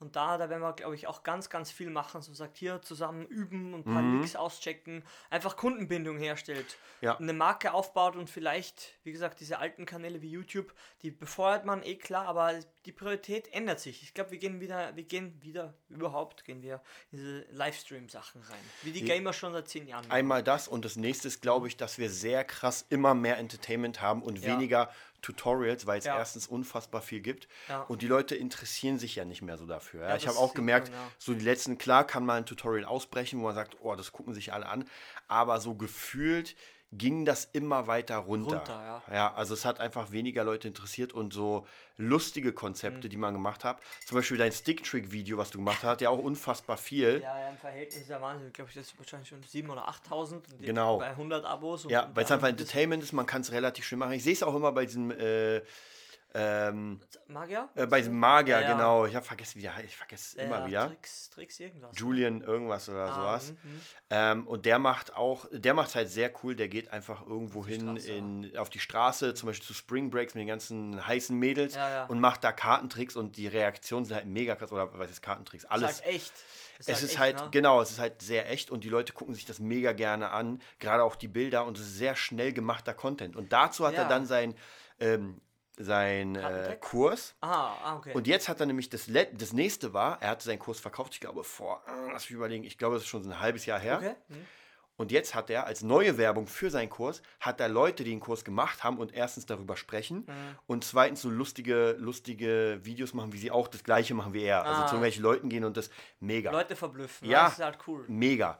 Und da, da werden wir, glaube ich, auch ganz, ganz viel machen. So sagt hier zusammen üben und ein paar Leaks auschecken, einfach Kundenbindung herstellt, Ja. eine Marke aufbaut und vielleicht, wie gesagt, diese alten Kanäle wie YouTube, die befeuert man eh klar, aber die Priorität ändert sich. Ich glaube, wir gehen wieder, wir gehen wieder, überhaupt gehen wir in diese Livestream-Sachen rein. Wie die Gamer schon seit zehn Jahren. Einmal das und das nächste ist, glaube ich, dass wir sehr krass immer mehr Entertainment haben und Ja. weniger Tutorials, weil es Ja. erstens unfassbar viel gibt Ja. und die Leute interessieren sich ja nicht mehr so dafür. Ich habe auch gemerkt, ja. so die letzten, klar kann mal ein Tutorial ausbrechen, wo man sagt, oh, das gucken sich alle an, aber so gefühlt ging das immer weiter runter. Runter, ja. ja, also es hat einfach weniger Leute interessiert und so lustige Konzepte, Mhm. die man gemacht hat. Zum Beispiel dein Stick-Trick-Video, was du gemacht hast, ja auch unfassbar viel. Ja, ja, im Verhältnis ja Wahnsinn. Ich glaube, das ist wahrscheinlich schon 7.000 oder 8.000. und die- Genau. Bei 100 Abos. Ja, weil es einfach Entertainment ist, man kann es relativ schnell machen. Ich sehe es auch immer bei diesem, äh, ähm, Magier? äh, bei diesem Magier, Ja, genau. Ich habe vergessen, wie der heißt. Ich vergesse es Ja, immer wieder. Tricks, Tricks irgendwas. Julian irgendwas oder Ah, sowas. mhm, mhm. Ähm, und der macht auch, der macht halt sehr cool, der geht einfach irgendwo hin in, auf die Straße, zum Beispiel zu Spring Breaks mit den ganzen heißen Mädels Ja, ja. und macht da Kartentricks und die Reaktionen sind halt mega krass, oder was ist Kartentricks? Ist Alles. halt echt. Es ist echt, halt, ne? genau, es ist halt sehr echt und die Leute gucken sich das mega gerne an, gerade auch die Bilder und es ist sehr schnell gemachter Content. Und dazu hat er dann sein, ähm, sein äh? Kurs. Ah, ah, okay. Und jetzt hat er nämlich das, Let das nächste war, er hatte seinen Kurs verkauft, ich glaube vor, äh, lass mich überlegen, ich glaube, das ist schon so ein halbes Jahr her. okay. Hm. Und jetzt hat er als neue Werbung für seinen Kurs, hat er Leute, die den Kurs gemacht haben und erstens darüber sprechen Mhm. und zweitens so lustige, lustige Videos machen, wie sie auch das gleiche machen wie er. Also Ah. zu irgendwelchen Leuten gehen und das mega. Leute verblüffen. Ja. Das ist halt cool. Mega.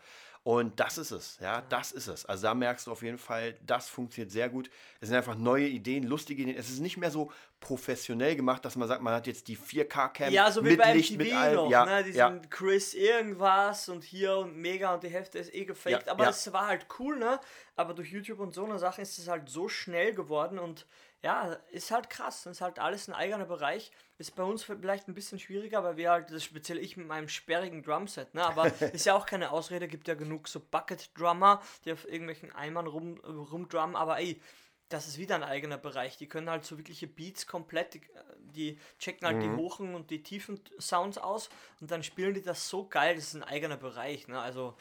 Und das ist es, ja, das ist es. Also da merkst du auf jeden Fall, das funktioniert sehr gut. Es sind einfach neue Ideen, lustige Ideen. Es ist nicht mehr so professionell gemacht, dass man sagt, man hat jetzt die 4K-Cam Ja, so wie mit bei Licht, mit allem. noch, ja, ne? Diesen ja, Chris irgendwas und hier und mega und die Hälfte ist eh gefaked. Ja, aber es war halt cool, ne? Aber durch YouTube und so eine Sache ist es halt so schnell geworden und ja, ist halt krass. Ist halt alles ein eigener Bereich. Ist bei uns vielleicht ein bisschen schwieriger, weil wir halt, das speziell ich mit meinem sperrigen Drumset, ne? Aber ist ja auch keine Ausrede, gibt ja genug so Bucket-Drummer, die auf irgendwelchen Eimern rum, rumdrummen, aber ey, das ist wieder ein eigener Bereich. Die können halt so wirkliche Beats komplett, die, die checken halt Mhm. die hohen und die tiefen Sounds aus und dann spielen die das so geil, das ist ein eigener Bereich. Ne? Also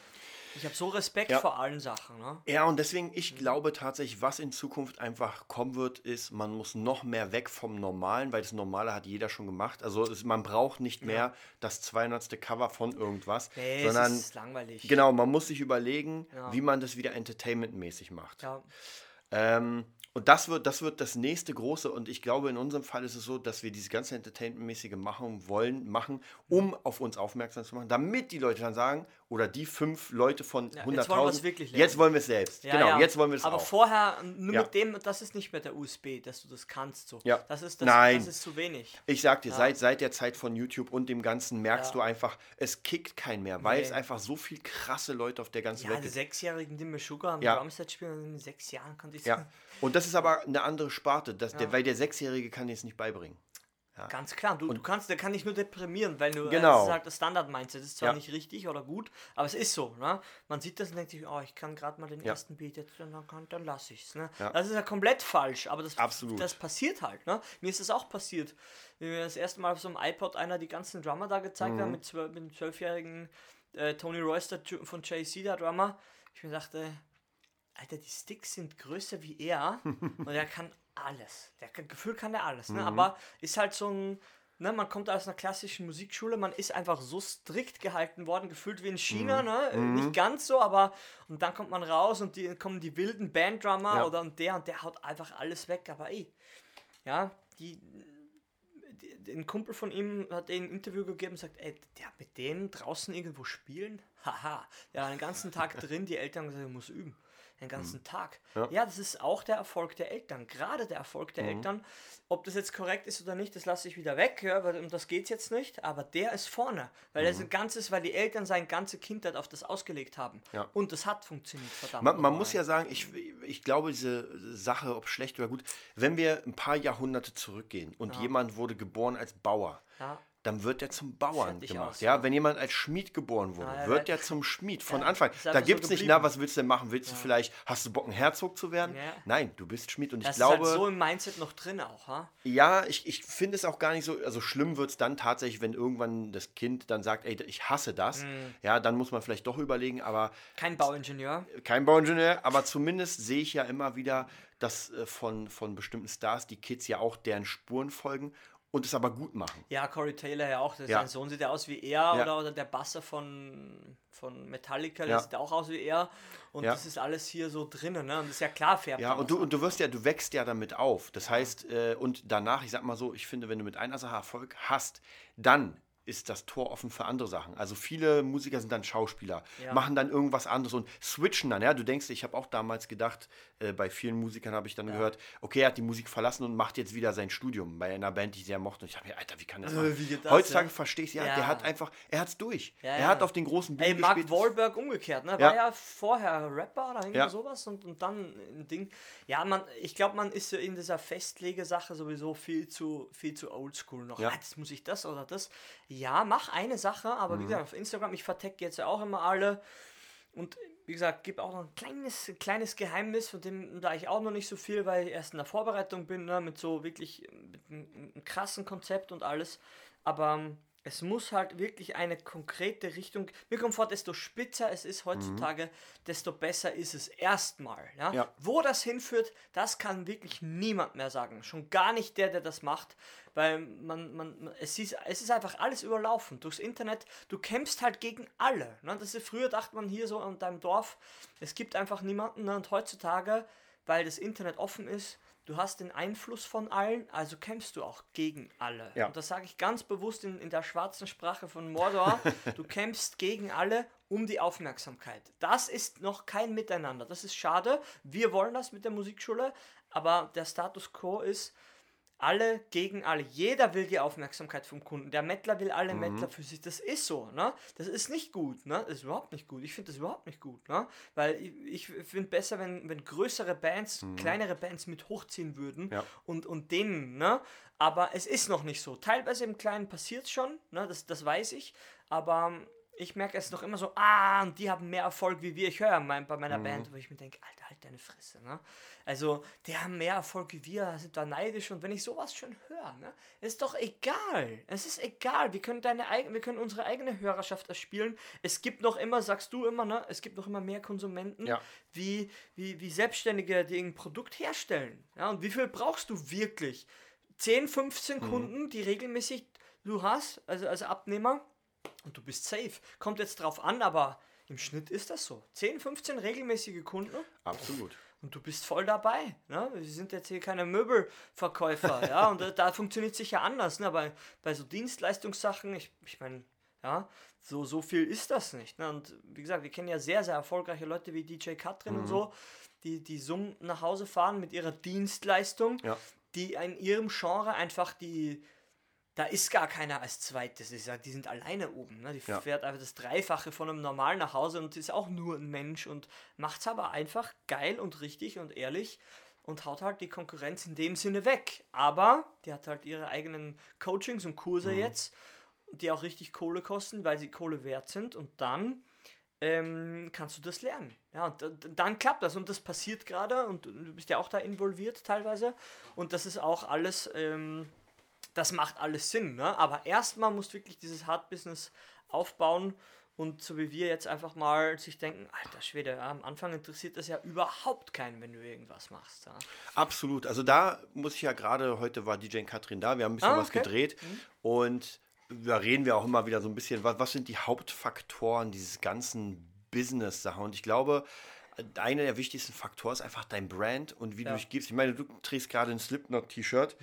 ich habe so Respekt Ja. vor allen Sachen. Ne? Ja, und deswegen, ich glaube tatsächlich, was in Zukunft einfach kommen wird, ist, man muss noch mehr weg vom Normalen, weil das Normale hat jeder schon gemacht. Also es, man braucht nicht mehr das 200. Cover von irgendwas, Nee, sondern es ist langweilig. genau, man muss sich überlegen, Ja. wie man das wieder entertainmentmäßig macht. Ja. Ähm, und das wird, das wird das nächste große, und ich glaube, in unserem Fall ist es so, dass wir diese ganze Entertainmentmäßige machen wollen, machen, um auf uns aufmerksam zu machen, damit die Leute dann sagen, oder die fünf Leute von Ja, jetzt wollen wir es 100.000, wirklich jetzt wollen wir es selbst. Ja, genau, ja. jetzt wollen wir es Aber auch. vorher, mit dem, das ist nicht mehr der USB, dass du das kannst. So. Ja. Das, ist, das, Nein. das ist zu wenig. Ich sag dir, seit, seit der Zeit von YouTube und dem Ganzen merkst du einfach, es kickt kein mehr, weil Nee. es einfach so viel krasse Leute auf der ganzen Ja, Welt gibt. Sechsjährigen, die mir Sugar am Ja. Drumset spielen, in sechs Jahren konnte ich Ja. Und das ist aber eine andere Sparte, das, der, weil der Sechsjährige kann dir es nicht beibringen. Ganz klar, du, du kannst, der kann dich nur deprimieren, weil du, Genau. das ist halt das Standard-Mindset, das ist zwar Ja. nicht richtig oder gut, aber es ist so, ne? Man sieht das und denkt sich, oh, ich kann gerade mal den Ja. ersten Beat jetzt, dann, kann, dann lasse ich's, ne? Ja. Das ist ja komplett falsch, aber das, Absolut. das passiert halt, ne? Mir ist das auch passiert, wie mir das erste Mal auf so einem iPod einer die ganzen Drummer da gezeigt Mhm. hat, mit, zwölf, mit dem zwölfjährigen äh, Tony Royster von JC, der Drummer, ich mir dachte, Alter, die Sticks sind größer wie er und er kann alles. Der kann, gefühlt kann er alles, ne? Aber ist halt so ein, ne, man kommt aus einer klassischen Musikschule, man ist einfach so strikt gehalten worden, gefühlt wie in China, ne? Äh, Nicht ganz so, aber und dann kommt man raus und die kommen die wilden Banddrummer Ja. oder und der und der haut einfach alles weg, aber ey, ja, die ein Kumpel von ihm hat ein Interview gegeben und sagt, ey, der mit denen draußen irgendwo spielen? Haha, der war den ganzen Tag drin, die Eltern haben gesagt, er muss üben. Den ganzen Tag. Ja. Mhm. Ja. das ist auch der Erfolg der Eltern. Gerade der Erfolg der Eltern. Ob das jetzt korrekt ist oder nicht, das lasse ich wieder weg, ja, weil um das geht es jetzt nicht. Aber der ist vorne. Weil Mhm. das ein ganzes, weil die Eltern seine ganze Kindheit auf das ausgelegt haben. Ja. Und das hat funktioniert, verdammt. Man, man muss ja sagen, ich, ich glaube, diese Sache, ob schlecht oder gut, wenn wir ein paar Jahrhunderte zurückgehen und jemand wurde geboren als Bauer, Ja. Dann wird er zum Bauern gemacht. aus, ja? ja. wenn jemand als Schmied geboren wurde, Ja, wird er zum Schmied von Ja, Anfang. Da so gibt es nicht, geblieben. na, was willst du denn machen? Willst du vielleicht, hast du Bock, ein Herzog zu werden? Ja. Nein, du bist Schmied. Und ich Das glaube, ist halt so im Mindset noch drin auch, ha? ja, ich, ich finde es auch gar nicht so, also schlimm wird es dann tatsächlich, wenn irgendwann das Kind dann sagt, ey, ich hasse das. Mhm. Ja, dann muss man vielleicht doch überlegen, aber Kein Bauingenieur. kein Bauingenieur, aber zumindest sehe ich ja immer wieder, dass äh, von, von bestimmten Stars die Kids ja auch deren Spuren folgen und es aber gut machen. Ja, Corey Taylor ja auch. Das Ja. Sein Sohn sieht ja aus wie er Ja. oder, oder der Basser von, von Metallica, der Ja. sieht auch aus wie er. Und das ist alles hier so drinnen, ne? Und das ist ja klar, färbt Ja, und du, und du wirst ja, du wächst ja damit auf. Das heißt, äh, und danach, ich sag mal so, ich finde, wenn du mit einer Sache Erfolg hast, dann ist das Tor offen für andere Sachen. Also viele Musiker sind dann Schauspieler, Ja. machen dann irgendwas anderes und switchen dann. Ja, du denkst, ich habe auch damals gedacht, äh, bei vielen Musikern habe ich dann gehört, okay, er hat die Musik verlassen und macht jetzt wieder sein Studium bei einer Band, die ich sehr mochte. Und ich dachte mir, Alter, wie kann das Äh, sein? das, Heutzutage ja? verstehe ich ja, Ja. der hat einfach, er hat's durch. Ja, er ja. hat auf den großen Ey, Bühnen Mark gespielt. Wahlberg umgekehrt, ne? Ja. War ja vorher Rapper oder irgendwie Ja. sowas und, und dann ein Ding. Ja, man, ich glaube, man ist so in dieser Festlegesache sowieso viel zu, viel zu oldschool noch. Ja. Ah, jetzt muss ich das oder das. Ja, mach eine Sache, aber wie Mhm. gesagt, auf Instagram, ich vertecke jetzt ja auch immer alle. Und wie gesagt, gebe auch noch ein kleines, kleines Geheimnis, von dem da ich auch noch nicht so viel, weil ich erst in der Vorbereitung bin, ne, mit so wirklich mit einem, einem krassen Konzept und alles. Aber ähm, es muss halt wirklich eine konkrete Richtung. Mir kommt vor, desto spitzer es ist heutzutage, desto besser ist es erstmal. Ja? Ja. Wo das hinführt, das kann wirklich niemand mehr sagen. Schon gar nicht der, der das macht. Weil man, man, man- es, ist, es ist einfach alles überlaufen. Durchs Internet, du kämpfst halt gegen alle. Ne? Das ist, früher dachte man hier so an deinem Dorf, es gibt einfach niemanden. Ne? Und heutzutage, weil das Internet offen ist, du hast den Einfluss von allen, also kämpfst du auch gegen alle. Ja. Und das sage ich ganz bewusst in, in der schwarzen Sprache von Mordor. du kämpfst gegen alle um die Aufmerksamkeit. Das ist noch kein Miteinander. Das ist schade. Wir wollen das mit der Musikschule, aber der Status quo ist, alle gegen alle. Jeder will die Aufmerksamkeit vom Kunden. Der Mettler will alle Mettler für sich. Das ist so, ne? Das ist nicht gut, ne? Das ist überhaupt nicht gut. Ich finde das überhaupt nicht gut, ne? Weil ich, ich finde besser, wenn, wenn größere Bands, kleinere Bands mit hochziehen würden Ja. und, und denen, ne? Aber es ist noch nicht so. Teilweise im Kleinen passiert es schon, ne? Das, das weiß ich. Aber ich merke es noch immer so, ah, und die haben mehr Erfolg wie wir. Ich höre mein, bei meiner Band, wo ich mir denke, Alter, halt deine Fresse, ne? Also, die haben mehr Erfolg wie wir, sind da neidisch und wenn ich sowas schon höre, ne? Ist doch egal. Es ist egal. Wir können deine wir können unsere eigene Hörerschaft erspielen. Es gibt noch immer, sagst du immer, ne? Es gibt noch immer mehr Konsumenten, Ja. wie, wie, wie Selbstständige, die ein Produkt herstellen. Ja, und wie viel brauchst du wirklich? 10, 15 Kunden, die regelmäßig du hast, also als Abnehmer, und du bist safe. Kommt jetzt drauf an, aber im Schnitt ist das so. 10, 15 regelmäßige Kunden Absolut. und du bist voll dabei. Ne? Wir sind jetzt hier keine Möbelverkäufer, ja, und da, da funktioniert es sicher anders. Ne? Bei, bei so Dienstleistungssachen, ich, ich meine, ja, so, so viel ist das nicht. Ne? Und wie gesagt, wir kennen ja sehr, sehr erfolgreiche Leute wie DJ Katrin und so, die, die Summen nach Hause fahren mit ihrer Dienstleistung, Ja. die in ihrem Genre einfach die. Da ist gar keiner als zweites. Ich sag, die sind alleine oben. Ne? Die Ja. fährt einfach das Dreifache von einem normalen nach Hause und ist auch nur ein Mensch und macht es aber einfach geil und richtig und ehrlich und haut halt die Konkurrenz in dem Sinne weg. Aber die hat halt ihre eigenen Coachings und Kurse jetzt, die auch richtig Kohle kosten, weil sie Kohle wert sind. Und dann ähm, kannst du das lernen. Ja, und dann klappt das und das passiert gerade und du bist ja auch da involviert teilweise. Und das ist auch alles, ähm, das macht alles Sinn. Ne? Aber erstmal musst du wirklich dieses Hard-Business aufbauen und so wie wir jetzt einfach mal sich denken, alter Schwede, ja, am Anfang interessiert das ja überhaupt keinen, wenn du irgendwas machst. Ja. Absolut. Also da muss ich ja gerade, heute war DJ Katrin da, wir haben ein bisschen Ah, was okay. gedreht und da reden wir auch immer wieder so ein bisschen, was, was sind die Hauptfaktoren dieses ganzen Business-Sache und ich glaube, einer der wichtigsten Faktoren ist einfach dein Brand und wie Ja. du dich gibst. Ich meine, du trägst gerade ein Slipknot-T-Shirt,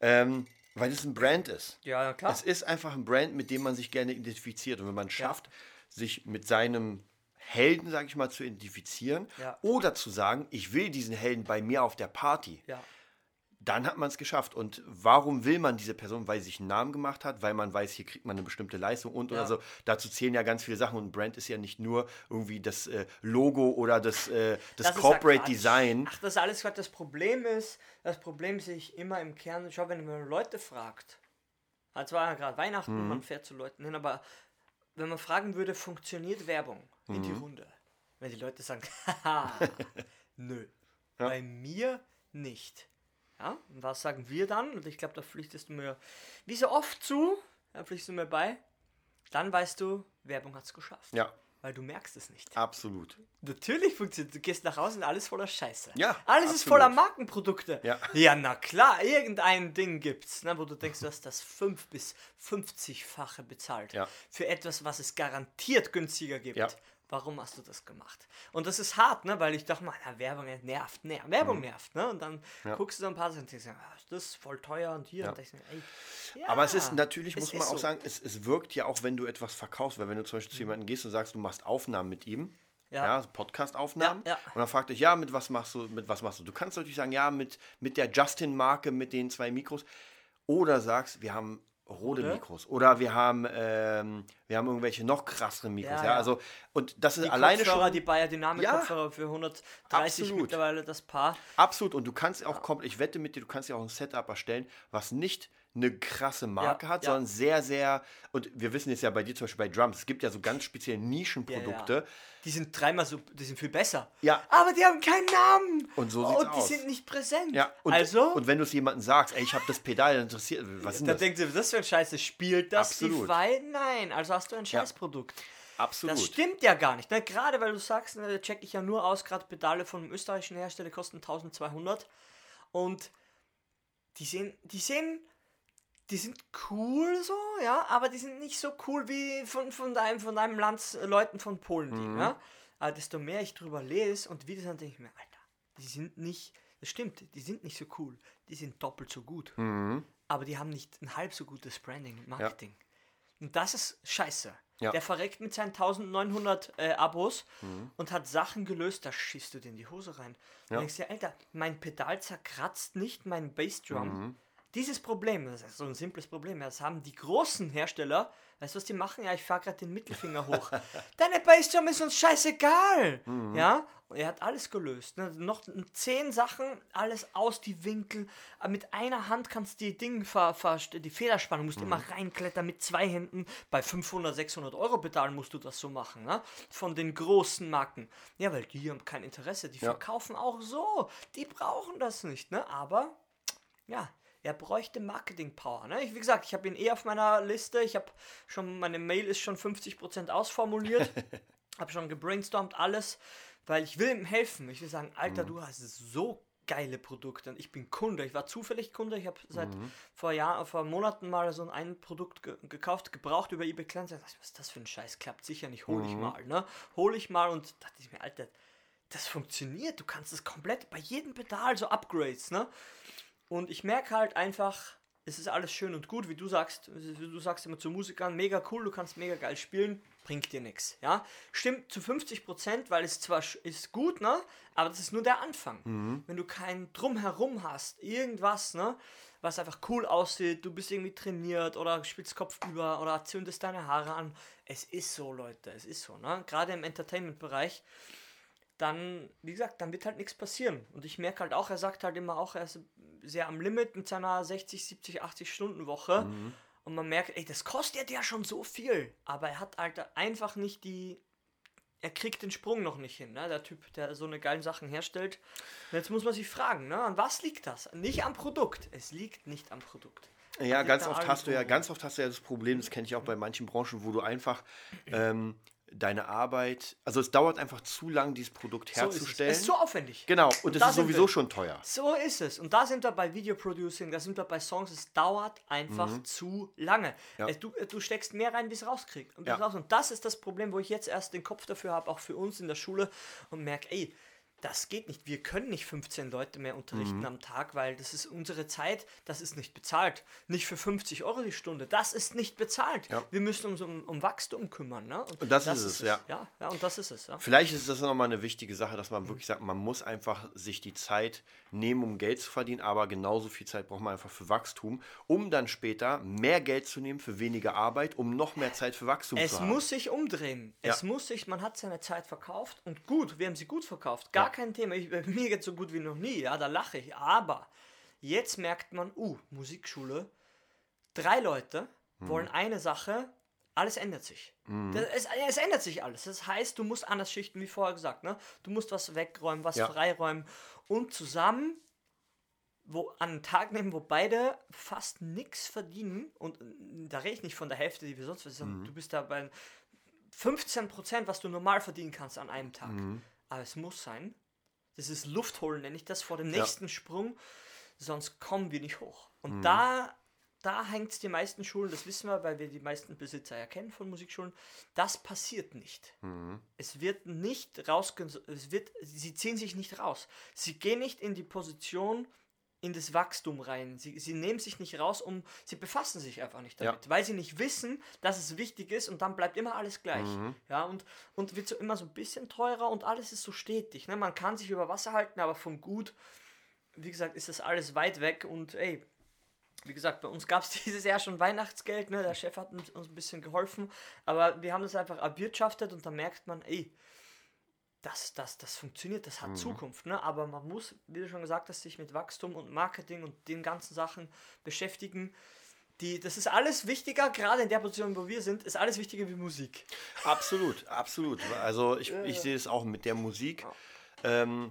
ähm, weil es ein Brand ist. Ja, ja, klar. Es ist einfach ein Brand, mit dem man sich gerne identifiziert. Und wenn man schafft, sich mit seinem Helden, sage ich mal, zu identifizieren Ja. oder zu sagen, ich will diesen Helden bei mir auf der Party, ja. Dann hat man es geschafft. Und warum will man diese Person? Weil sie sich einen Namen gemacht hat, weil man weiß, hier kriegt man eine bestimmte Leistung und Ja. oder so. Dazu zählen ja ganz viele Sachen. Und Brand ist ja nicht nur irgendwie das äh, Logo oder das, äh, das, Das ja Corporate. Design. Ach, das ist alles Quatsch. Das Problem ist, das Problem sehe ich immer im Kern. Schau, wenn man Leute fragt, es war ja gerade Weihnachten, Mhm. man fährt zu Leuten hin, aber wenn man fragen würde, funktioniert Werbung in Mhm. die Runde? Wenn die Leute sagen, haha, nö, bei mir nicht. Ja, und was sagen wir dann? Und ich glaube, da pflichtest du mir wie so oft zu, da pflichtest du mir bei, dann weißt du, Werbung hat es geschafft. Ja, Weil du merkst es nicht. absolut. Natürlich funktioniert. Du gehst nach Hause und alles voller Scheiße. Ja, Alles ist absolut. voller Markenprodukte. Ja. ja, na klar, irgendein Ding gibt's, ne, wo du denkst, du hast das 5 bis 50-fache bezahlt. Ja. Für etwas, was es garantiert günstiger gibt. Ja. Warum hast du das gemacht? Und das ist hart, ne? Weil ich dachte mal, na, Werbung nervt, nervt, Werbung nervt, ne? Und dann Mhm. Ja. guckst du so ein paar Sachen und denkst, ah, das ist voll teuer und hier Ja. und ich ey, Aber es ja, ist natürlich, es muss man auch so. sagen, es, es wirkt ja auch, wenn du etwas verkaufst, weil wenn du zum Beispiel zu jemandem gehst und sagst, du machst Aufnahmen mit ihm, Ja. ja, Podcast-Aufnahmen, Ja, ja. und dann fragt dich, ja, mit was machst du, mit was machst du? Du kannst natürlich sagen, ja, mit, mit der Justin-Marke, mit den zwei Mikros, oder sagst, wir haben Rode? Mikros oder wir haben ähm, wir haben irgendwelche noch krasseren Mikros Ja, ja, ja. also und das ist die alleine Kopfhörer, schon die Bayer Dynamic Ja, Kopfhörer für 130 absolut. mittlerweile das Paar. Absolut. Und du kannst auch komplett, ich wette mit dir, du kannst ja auch ein Setup erstellen, was nicht eine krasse Marke Ja, hat, ja. sondern sehr, sehr, und wir wissen jetzt ja bei dir zum Beispiel bei Drums, es gibt ja so ganz spezielle Nischenprodukte. Ja. Die sind dreimal so, die sind viel besser. Ja. Aber die haben keinen Namen. Und so oh, sieht's und die aus. sind nicht präsent. Ja, und, also, und wenn du es jemandem sagst, ey, ich habe das Pedal das interessiert, was ist denn dann das? denkt ihr, das für ein Scheiße, spielt das Absolut. die Wei? Nein, also hast du ein Scheißprodukt. Absolut. Das stimmt ja gar nicht. Ne? Gerade weil du sagst, ne, check ich ja nur aus, gerade Pedale von einem österreichischen Hersteller kosten 1200 und die sehen, die sehen, die sind cool so, ja, aber die sind nicht so cool wie von, von deinem, von deinem Lands Leuten von Polen, die, ja. Aber desto mehr ich drüber lese und Videos, dann denke ich mir, Alter, die sind nicht, das stimmt, die sind nicht so cool, die sind doppelt so gut, Mhm. aber die haben nicht ein halb so gutes Branding und Marketing. Und das ist scheiße. Ja. Der verreckt mit seinen 1900 äh, Abos und hat Sachen gelöst, da schießt du dir in die Hose rein. Ja. denkst dir, Alter, mein Pedal zerkratzt nicht mein Bassdrum. Dieses Problem, das ist so ein simples Problem, das haben die großen Hersteller, weißt du, was die machen? Ja, ich fahre gerade den Mittelfinger hoch. Deine Bassdrum ist uns scheißegal. Ja, und er hat alles gelöst. Ne? Noch zehn Sachen, alles aus, die Winkel. Mit einer Hand kannst du die Dinge ver, ver, die Federspannung musst du immer reinklettern mit zwei Händen. Bei 500, 600 Euro Pedalen musst du das so machen. Ne? Von den großen Marken. Ja, weil die haben kein Interesse. Die Ja. verkaufen auch so. Die brauchen das nicht. Ne? Aber ja, er bräuchte Marketing-Power. Ne? Ich, wie gesagt, ich habe ihn eh auf meiner Liste. Ich habe schon, meine Mail ist schon 50% ausformuliert. habe schon gebrainstormt, alles, weil ich will ihm helfen. Ich will sagen, Alter, du hast so geile Produkte und ich bin Kunde. Ich war zufällig Kunde. Ich habe seit vor Jahren, vor Monaten mal so ein Produkt ge gekauft, gebraucht über eBay Kleinanzeigen. Was ist das für ein Scheiß? Klappt sicher nicht. Hol ich mal, ne? Hol ich mal und dachte ich mir, Alter, das funktioniert. Du kannst es komplett bei jedem Pedal so Upgrades, ne? Und ich merke halt einfach, es ist alles schön und gut, wie du sagst. Du sagst immer zu Musikern, mega cool, du kannst mega geil spielen, bringt dir nichts. Ja? Stimmt zu 50 Prozent, weil es zwar ist gut, ne? aber das ist nur der Anfang. Wenn du kein Drumherum hast, irgendwas, ne? was einfach cool aussieht, du bist irgendwie trainiert oder spielst kopfüber oder zündest deine Haare an. Es ist so, Leute, es ist so. Ne? Gerade im Entertainment-Bereich dann, wie gesagt, dann wird halt nichts passieren. Und ich merke halt auch, er sagt halt immer auch, er ist sehr am Limit mit seiner 60, 70, 80 Stunden Woche. Und man merkt, ey, das kostet ja schon so viel. Aber er hat halt einfach nicht die. Er kriegt den Sprung noch nicht hin, ne? Der Typ, der so eine geilen Sachen herstellt. Und jetzt muss man sich fragen, ne? An was liegt das? Nicht am Produkt. Es liegt nicht am Produkt. Ja, ganz oft hast du ja, ganz oft hast du ja das Problem, das kenne ich auch bei manchen Branchen, wo du einfach ähm, deine Arbeit, also es dauert einfach zu lang, dieses Produkt So ist es. herzustellen. Es ist zu aufwendig. genau, und das da ist sowieso wir. schon teuer. So ist es. Und da sind wir bei Video Producing, da sind wir bei Songs. Es dauert einfach zu lange. Mhm. Ja. Es, du, du steckst mehr rein, wie es rauskriegt. Und, Ja. raus. und das ist das Problem, wo ich jetzt erst den Kopf dafür habe, auch für uns in der Schule und merke, ey, das geht nicht. Wir können nicht 15 Leute mehr Mhm. unterrichten am Tag, weil das ist unsere Zeit, das ist nicht bezahlt. Nicht für 50 Euro die Stunde, das ist nicht bezahlt. Ja. Wir müssen uns um, um Wachstum kümmern. Ne? Und das ist es, ja. ja. Ja, und das ist es. Ja. Vielleicht ist das nochmal eine wichtige Sache, dass man wirklich sagt, man muss einfach sich die Zeit nehmen, um Geld zu verdienen, aber genauso viel Zeit braucht man einfach für Wachstum, um dann später mehr Geld zu nehmen für weniger Arbeit, um noch mehr Zeit für Wachstum Es zu haben. muss sich umdrehen. Es Ja. muss sich, man hat seine Zeit verkauft und gut, wir haben sie gut verkauft. Gar Ja. kein Thema. Ich, mir geht so gut wie noch nie, ja, da lache ich. Aber jetzt merkt man, uh, Musikschule, drei Leute Mhm. wollen eine Sache, alles ändert sich. Das, es, es ändert sich alles. Das heißt, du musst anders schichten, wie vorher gesagt. Ne? Du musst was wegräumen, was Ja. freiräumen und zusammen wo, an einen Tag nehmen, wo beide fast nichts verdienen. Und äh, da rede ich nicht von der Hälfte, die wir sonst verdienen. Du bist da bei 15 Prozent, was du normal verdienen kannst an einem Tag. Aber es muss sein. Das ist Luft holen, nenne ich das, vor dem nächsten Sprung. Sonst kommen wir nicht hoch. Und da da hängt es die meisten Schulen, das wissen wir, weil wir die meisten Besitzer erkennen von Musikschulen, das passiert nicht. Mhm. Es wird nicht rausgehen, es wird, sie ziehen sich nicht raus. Sie gehen nicht in die Position, in das Wachstum rein. Sie, sie nehmen sich nicht raus, um, sie befassen sich einfach nicht damit, Ja. weil sie nicht wissen, dass es wichtig ist und dann bleibt immer alles gleich. Mhm. Ja, und, und wird so immer so ein bisschen teurer und alles ist so stetig. Ne? Man kann sich über Wasser halten, aber vom Gut, wie gesagt, ist das alles weit weg und ey, wie gesagt, bei uns gab es dieses Jahr schon Weihnachtsgeld, ne? der Chef hat uns uns ein bisschen geholfen, aber wir haben das einfach erwirtschaftet und da merkt man, ey, das, das, das funktioniert, das hat Zukunft, ne? aber man muss, wie du schon gesagt hast, sich mit Wachstum und Marketing und den ganzen Sachen beschäftigen. Die, das ist alles wichtiger, gerade in der Position, wo wir sind, ist alles wichtiger wie Musik. Absolut, absolut. Also ich, ich sehe es auch mit der Musik. Ähm,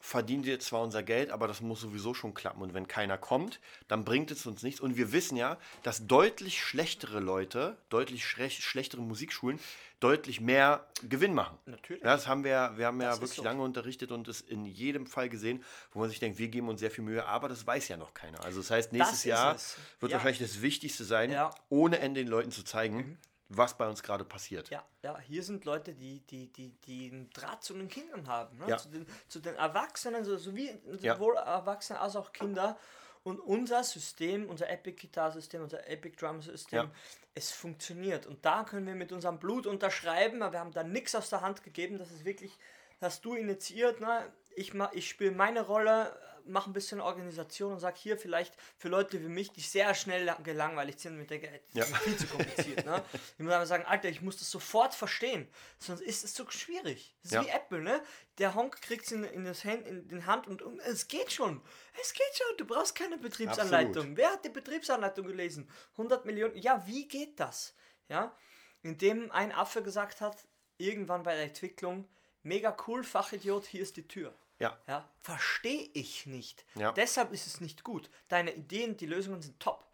verdienen wir zwar unser Geld, aber das muss sowieso schon klappen. Und wenn keiner kommt, dann bringt es uns nichts. Und wir wissen ja, dass deutlich schlechtere Leute, deutlich schlechtere Musikschulen, deutlich mehr Gewinn machen. Natürlich. Ja, das haben wir, wir haben Das ja ist wirklich so. lange unterrichtet und es in jedem Fall gesehen, wo man sich denkt, wir geben uns sehr viel Mühe, aber das weiß ja noch keiner. Also das heißt, nächstes ist Jahr es. wird Ja. wahrscheinlich das Wichtigste sein, Ja. ohne Ende den Leuten zu zeigen, was bei uns gerade passiert. Ja, ja, hier sind Leute, die, die, die, die einen Draht zu den Kindern haben, ne? Ja. zu, den, zu den Erwachsenen, so, sowie Ja. sowohl Erwachsene als auch Kinder. Und unser System, unser Epic Guitar System, unser Epic Drum System, Ja. es funktioniert. Und da können wir mit unserem Blut unterschreiben, aber wir haben da nichts aus der Hand gegeben. Das ist wirklich, hast du initiiert. Ne? Ich, ich spiele meine Rolle, mache ein bisschen Organisation und sage hier vielleicht für Leute wie mich, die sehr schnell lang- gelangweilt sind mit der Geld. Ja. Viel zu kompliziert. ne? Ich muss aber sagen, Alter, ich muss das sofort verstehen, sonst ist es so schwierig. Das ist Ja. wie Apple, ne? Der Honk kriegt es in, in, das Hand, in den Hand und, und es geht schon. Es geht schon. Du brauchst keine Betriebsanleitung. Absolut. Wer hat die Betriebsanleitung gelesen? 100 Millionen. Ja, wie geht das? Ja, indem ein Affe gesagt hat, irgendwann bei der Entwicklung, mega cool, Fachidiot, hier ist die Tür. Ja. Ja, verstehe ich nicht. Ja. Deshalb ist es nicht gut. Deine Ideen, die Lösungen sind top.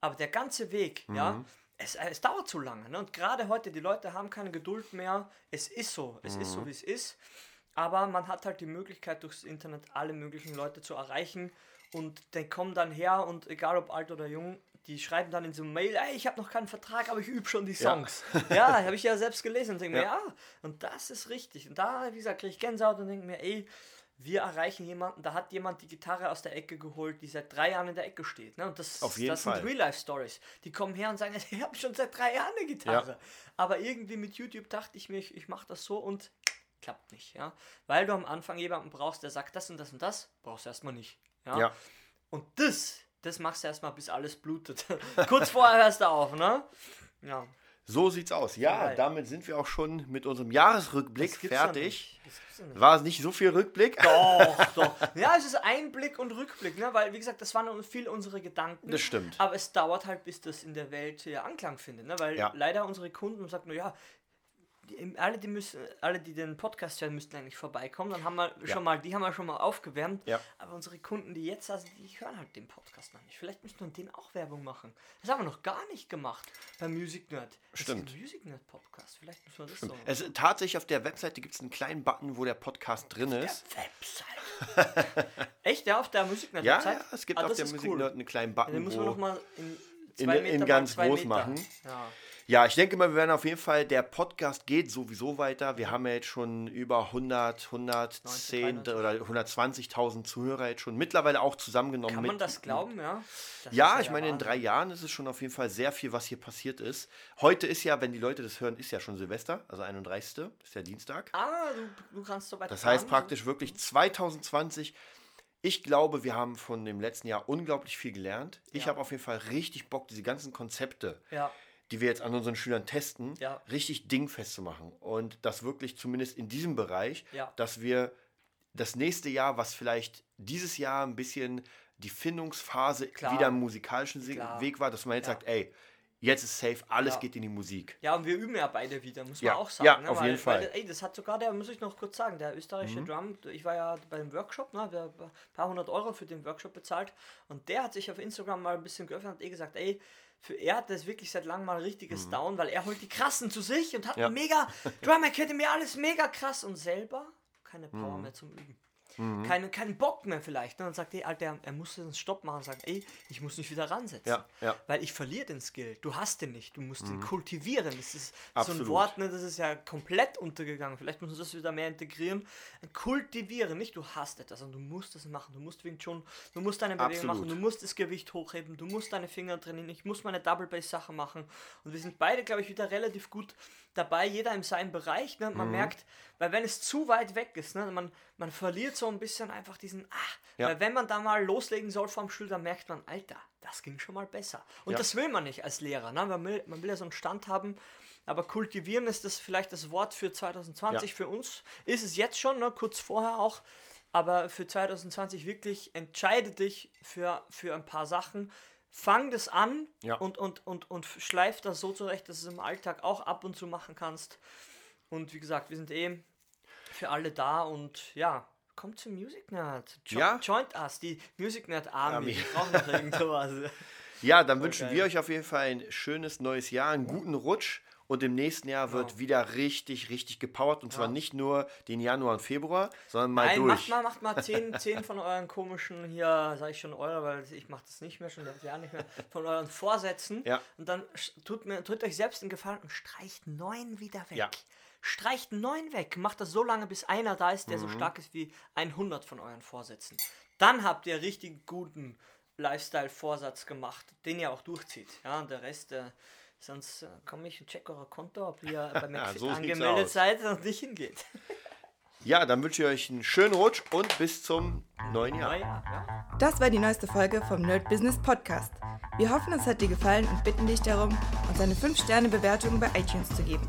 Aber der ganze Weg, Mhm. ja, es, es dauert zu lange. Ne? Und gerade heute, die Leute haben keine Geduld mehr. Es ist so. Es ist so, Mhm. wie es ist. Aber man hat halt die Möglichkeit, durchs Internet alle möglichen Leute zu erreichen. Und die kommen dann her und egal ob alt oder jung, die schreiben dann in so einem Mail, ey, ich habe noch keinen Vertrag, aber ich übe schon die Ja. Songs. Ja, habe ich ja selbst gelesen und denke mir, Ja. ja, und das ist richtig. Und da, wie gesagt, kriege ich Gänsehaut und denke mir, ey, wir erreichen jemanden, da hat jemand die Gitarre aus der Ecke geholt, die seit drei Jahren in der Ecke steht. Ne? Und das, Auf jeden das Fall. sind Real-Life-Stories. Die kommen her und sagen, ich habe schon seit drei Jahren eine Gitarre. Ja. Aber irgendwie mit YouTube dachte ich mir, ich, ich mache das so und klappt nicht. Ja? Weil du am Anfang jemanden brauchst, der sagt, das und das und das, brauchst du erstmal nicht. Ja? Ja. Und das, das machst du erstmal, bis alles blutet. Kurz vorher hörst du auf, ne? Ja. So sieht's aus. Ja, Vorbei. damit sind wir auch schon mit unserem Jahresrückblick fertig. War es nicht so viel Rückblick? Doch, doch. Ja, es ist Einblick und Rückblick, ne? weil, wie gesagt, das waren viel unsere Gedanken. Das stimmt. Aber es dauert halt, bis das in der Welt hier Anklang findet. Ne? Weil Ja. leider unsere Kunden sagen nur, ja, die, alle, die müssen, alle, die den Podcast hören, müssten eigentlich vorbeikommen. Dann haben wir Ja. schon mal, die haben wir schon mal aufgewärmt. Ja. Aber unsere Kunden, die jetzt, also die hören halt den Podcast noch nicht. Vielleicht müssen wir denen auch Werbung machen. Das haben wir noch gar nicht gemacht beim Music Nerd. Das Stimmt. ist ein Music Nerd Podcast. Vielleicht müssen wir das Stimmt. so. Es, tatsächlich auf der Webseite gibt es einen kleinen Button, wo der Podcast drin ist. Website. Echt, ja, auf der Music Nerd Ja, Website? ja, es gibt Ah, auf der ist Musik cool. Nerd einen kleinen Button, Den man wo nochmal in, in- zwei in ganz groß Meter. machen. Ja. Ja, ich denke mal, wir werden auf jeden Fall, der Podcast geht sowieso weiter. Wir haben ja jetzt schon über 100, 110 93. oder 120.000 Zuhörer jetzt schon mittlerweile auch zusammengenommen. Kann mit, man das glauben, ja? Das Ja, ich meine, in drei Jahren ist es schon auf jeden Fall sehr viel, was hier passiert ist. Heute ist ja, wenn die Leute das hören, ist ja schon Silvester, also 31. ist ja Dienstag. Ah, du, du kannst so weit Das heißt praktisch wirklich 2020. Ich glaube, wir haben von dem letzten Jahr unglaublich viel gelernt. Ich Ja. habe auf jeden Fall richtig Bock, diese ganzen Konzepte, Ja, die wir jetzt an unseren Schülern testen, Ja. richtig dingfest zu machen. Und das wirklich zumindest in diesem Bereich, Ja. dass wir das nächste Jahr, was vielleicht dieses Jahr ein bisschen die Findungsphase Klar. wieder im musikalischen Klar. Weg war, dass man jetzt Ja. sagt, ey, jetzt ist safe, alles Ja. geht in die Musik. ja, und wir üben ja beide wieder, muss man Ja, auch sagen. ja, ne? auf weil, jeden Fall. Mhm. Weil, ey, das hat sogar der, muss ich noch kurz sagen, der österreichische Drum, ich war ja beim Workshop, ne, wir haben ein paar hundert Euro für den Workshop bezahlt und der hat sich auf Instagram mal ein bisschen geöffnet und hat eh gesagt, ey, für er hat das wirklich seit langem mal ein richtiges Down, weil er holt die Krassen zu sich und hat Mhm. Ja. mega Drum Academy, alles mega krass und selber keine Power Mhm. mehr zum Üben. Mhm. keinen, keinen Bock mehr vielleicht. Ne? Dann sagt, ey, Alter, er, er muss einen Stopp machen und sagen, ey, ich muss mich wieder ransetzen. Ja, ja. Weil ich verliere den Skill. Du hast den nicht. Du musst mhm. den kultivieren. Das ist Absolut. so ein Wort, ne, das ist ja komplett untergegangen. Vielleicht muss man das wieder mehr integrieren. Kultivieren, nicht du hast etwas und du musst es machen. Du musst Wing Chun, du musst deine Bewegung Absolut. machen, du musst das Gewicht hochheben, du musst deine Finger trainieren. Ich muss meine Double Base Sachen machen. Und wir sind beide, glaube ich, wieder relativ gut dabei, jeder in seinem Bereich. Ne? Man mhm. merkt, weil wenn es zu weit weg ist, ne, man, man verliert so ein bisschen einfach diesen, ach, ja. weil wenn man da mal loslegen soll vom Schul, dann merkt man, Alter, das ging schon mal besser. Und ja. das will man nicht als Lehrer. Ne? Man, will, man will ja so einen Stand haben, aber kultivieren ist das vielleicht das Wort für 2020. Ja. Für uns ist es jetzt schon, ne, kurz vorher auch. Aber für 2020 wirklich entscheide dich für, für ein paar Sachen, fang das an ja. und, und, und, und schleif das so zurecht, dass du es im Alltag auch ab und zu machen kannst. Und wie gesagt, wir sind eh für alle da und ja, kommt zum Music Nerd. Jo ja? Joint us, die Music Nerd Army. Sowas. Ja, dann wünschen okay. wir euch auf jeden Fall ein schönes neues Jahr, einen guten Rutsch. Und im nächsten Jahr wird genau. wieder richtig, richtig gepowert. Und zwar ja. nicht nur den Januar und Februar, sondern mal Nein, durch. Macht mal, macht mal zehn, zehn von euren komischen, hier sage ich schon eure, weil ich mache das nicht mehr, schon das Jahr nicht mehr, von euren Vorsätzen. Ja. Und dann tut, mir, tut euch selbst einen Gefallen und streicht neun wieder weg. Ja. Streicht neun weg. Macht das so lange, bis einer da ist, der mhm. so stark ist wie 100 von euren Vorsätzen. Dann habt ihr richtig guten Lifestyle-Vorsatz gemacht, den ihr auch durchzieht. Ja, und der Rest, der Sonst äh, komme ich und check euer Konto, ob ihr bei mir so angemeldet seid und nicht hingeht. Ja, dann wünsche ich euch einen schönen Rutsch und bis zum neuen Jahr. Ja. Das war die neueste Folge vom Nerd Business Podcast. Wir hoffen, es hat dir gefallen und bitten dich darum, uns eine 5-Sterne-Bewertung bei iTunes zu geben.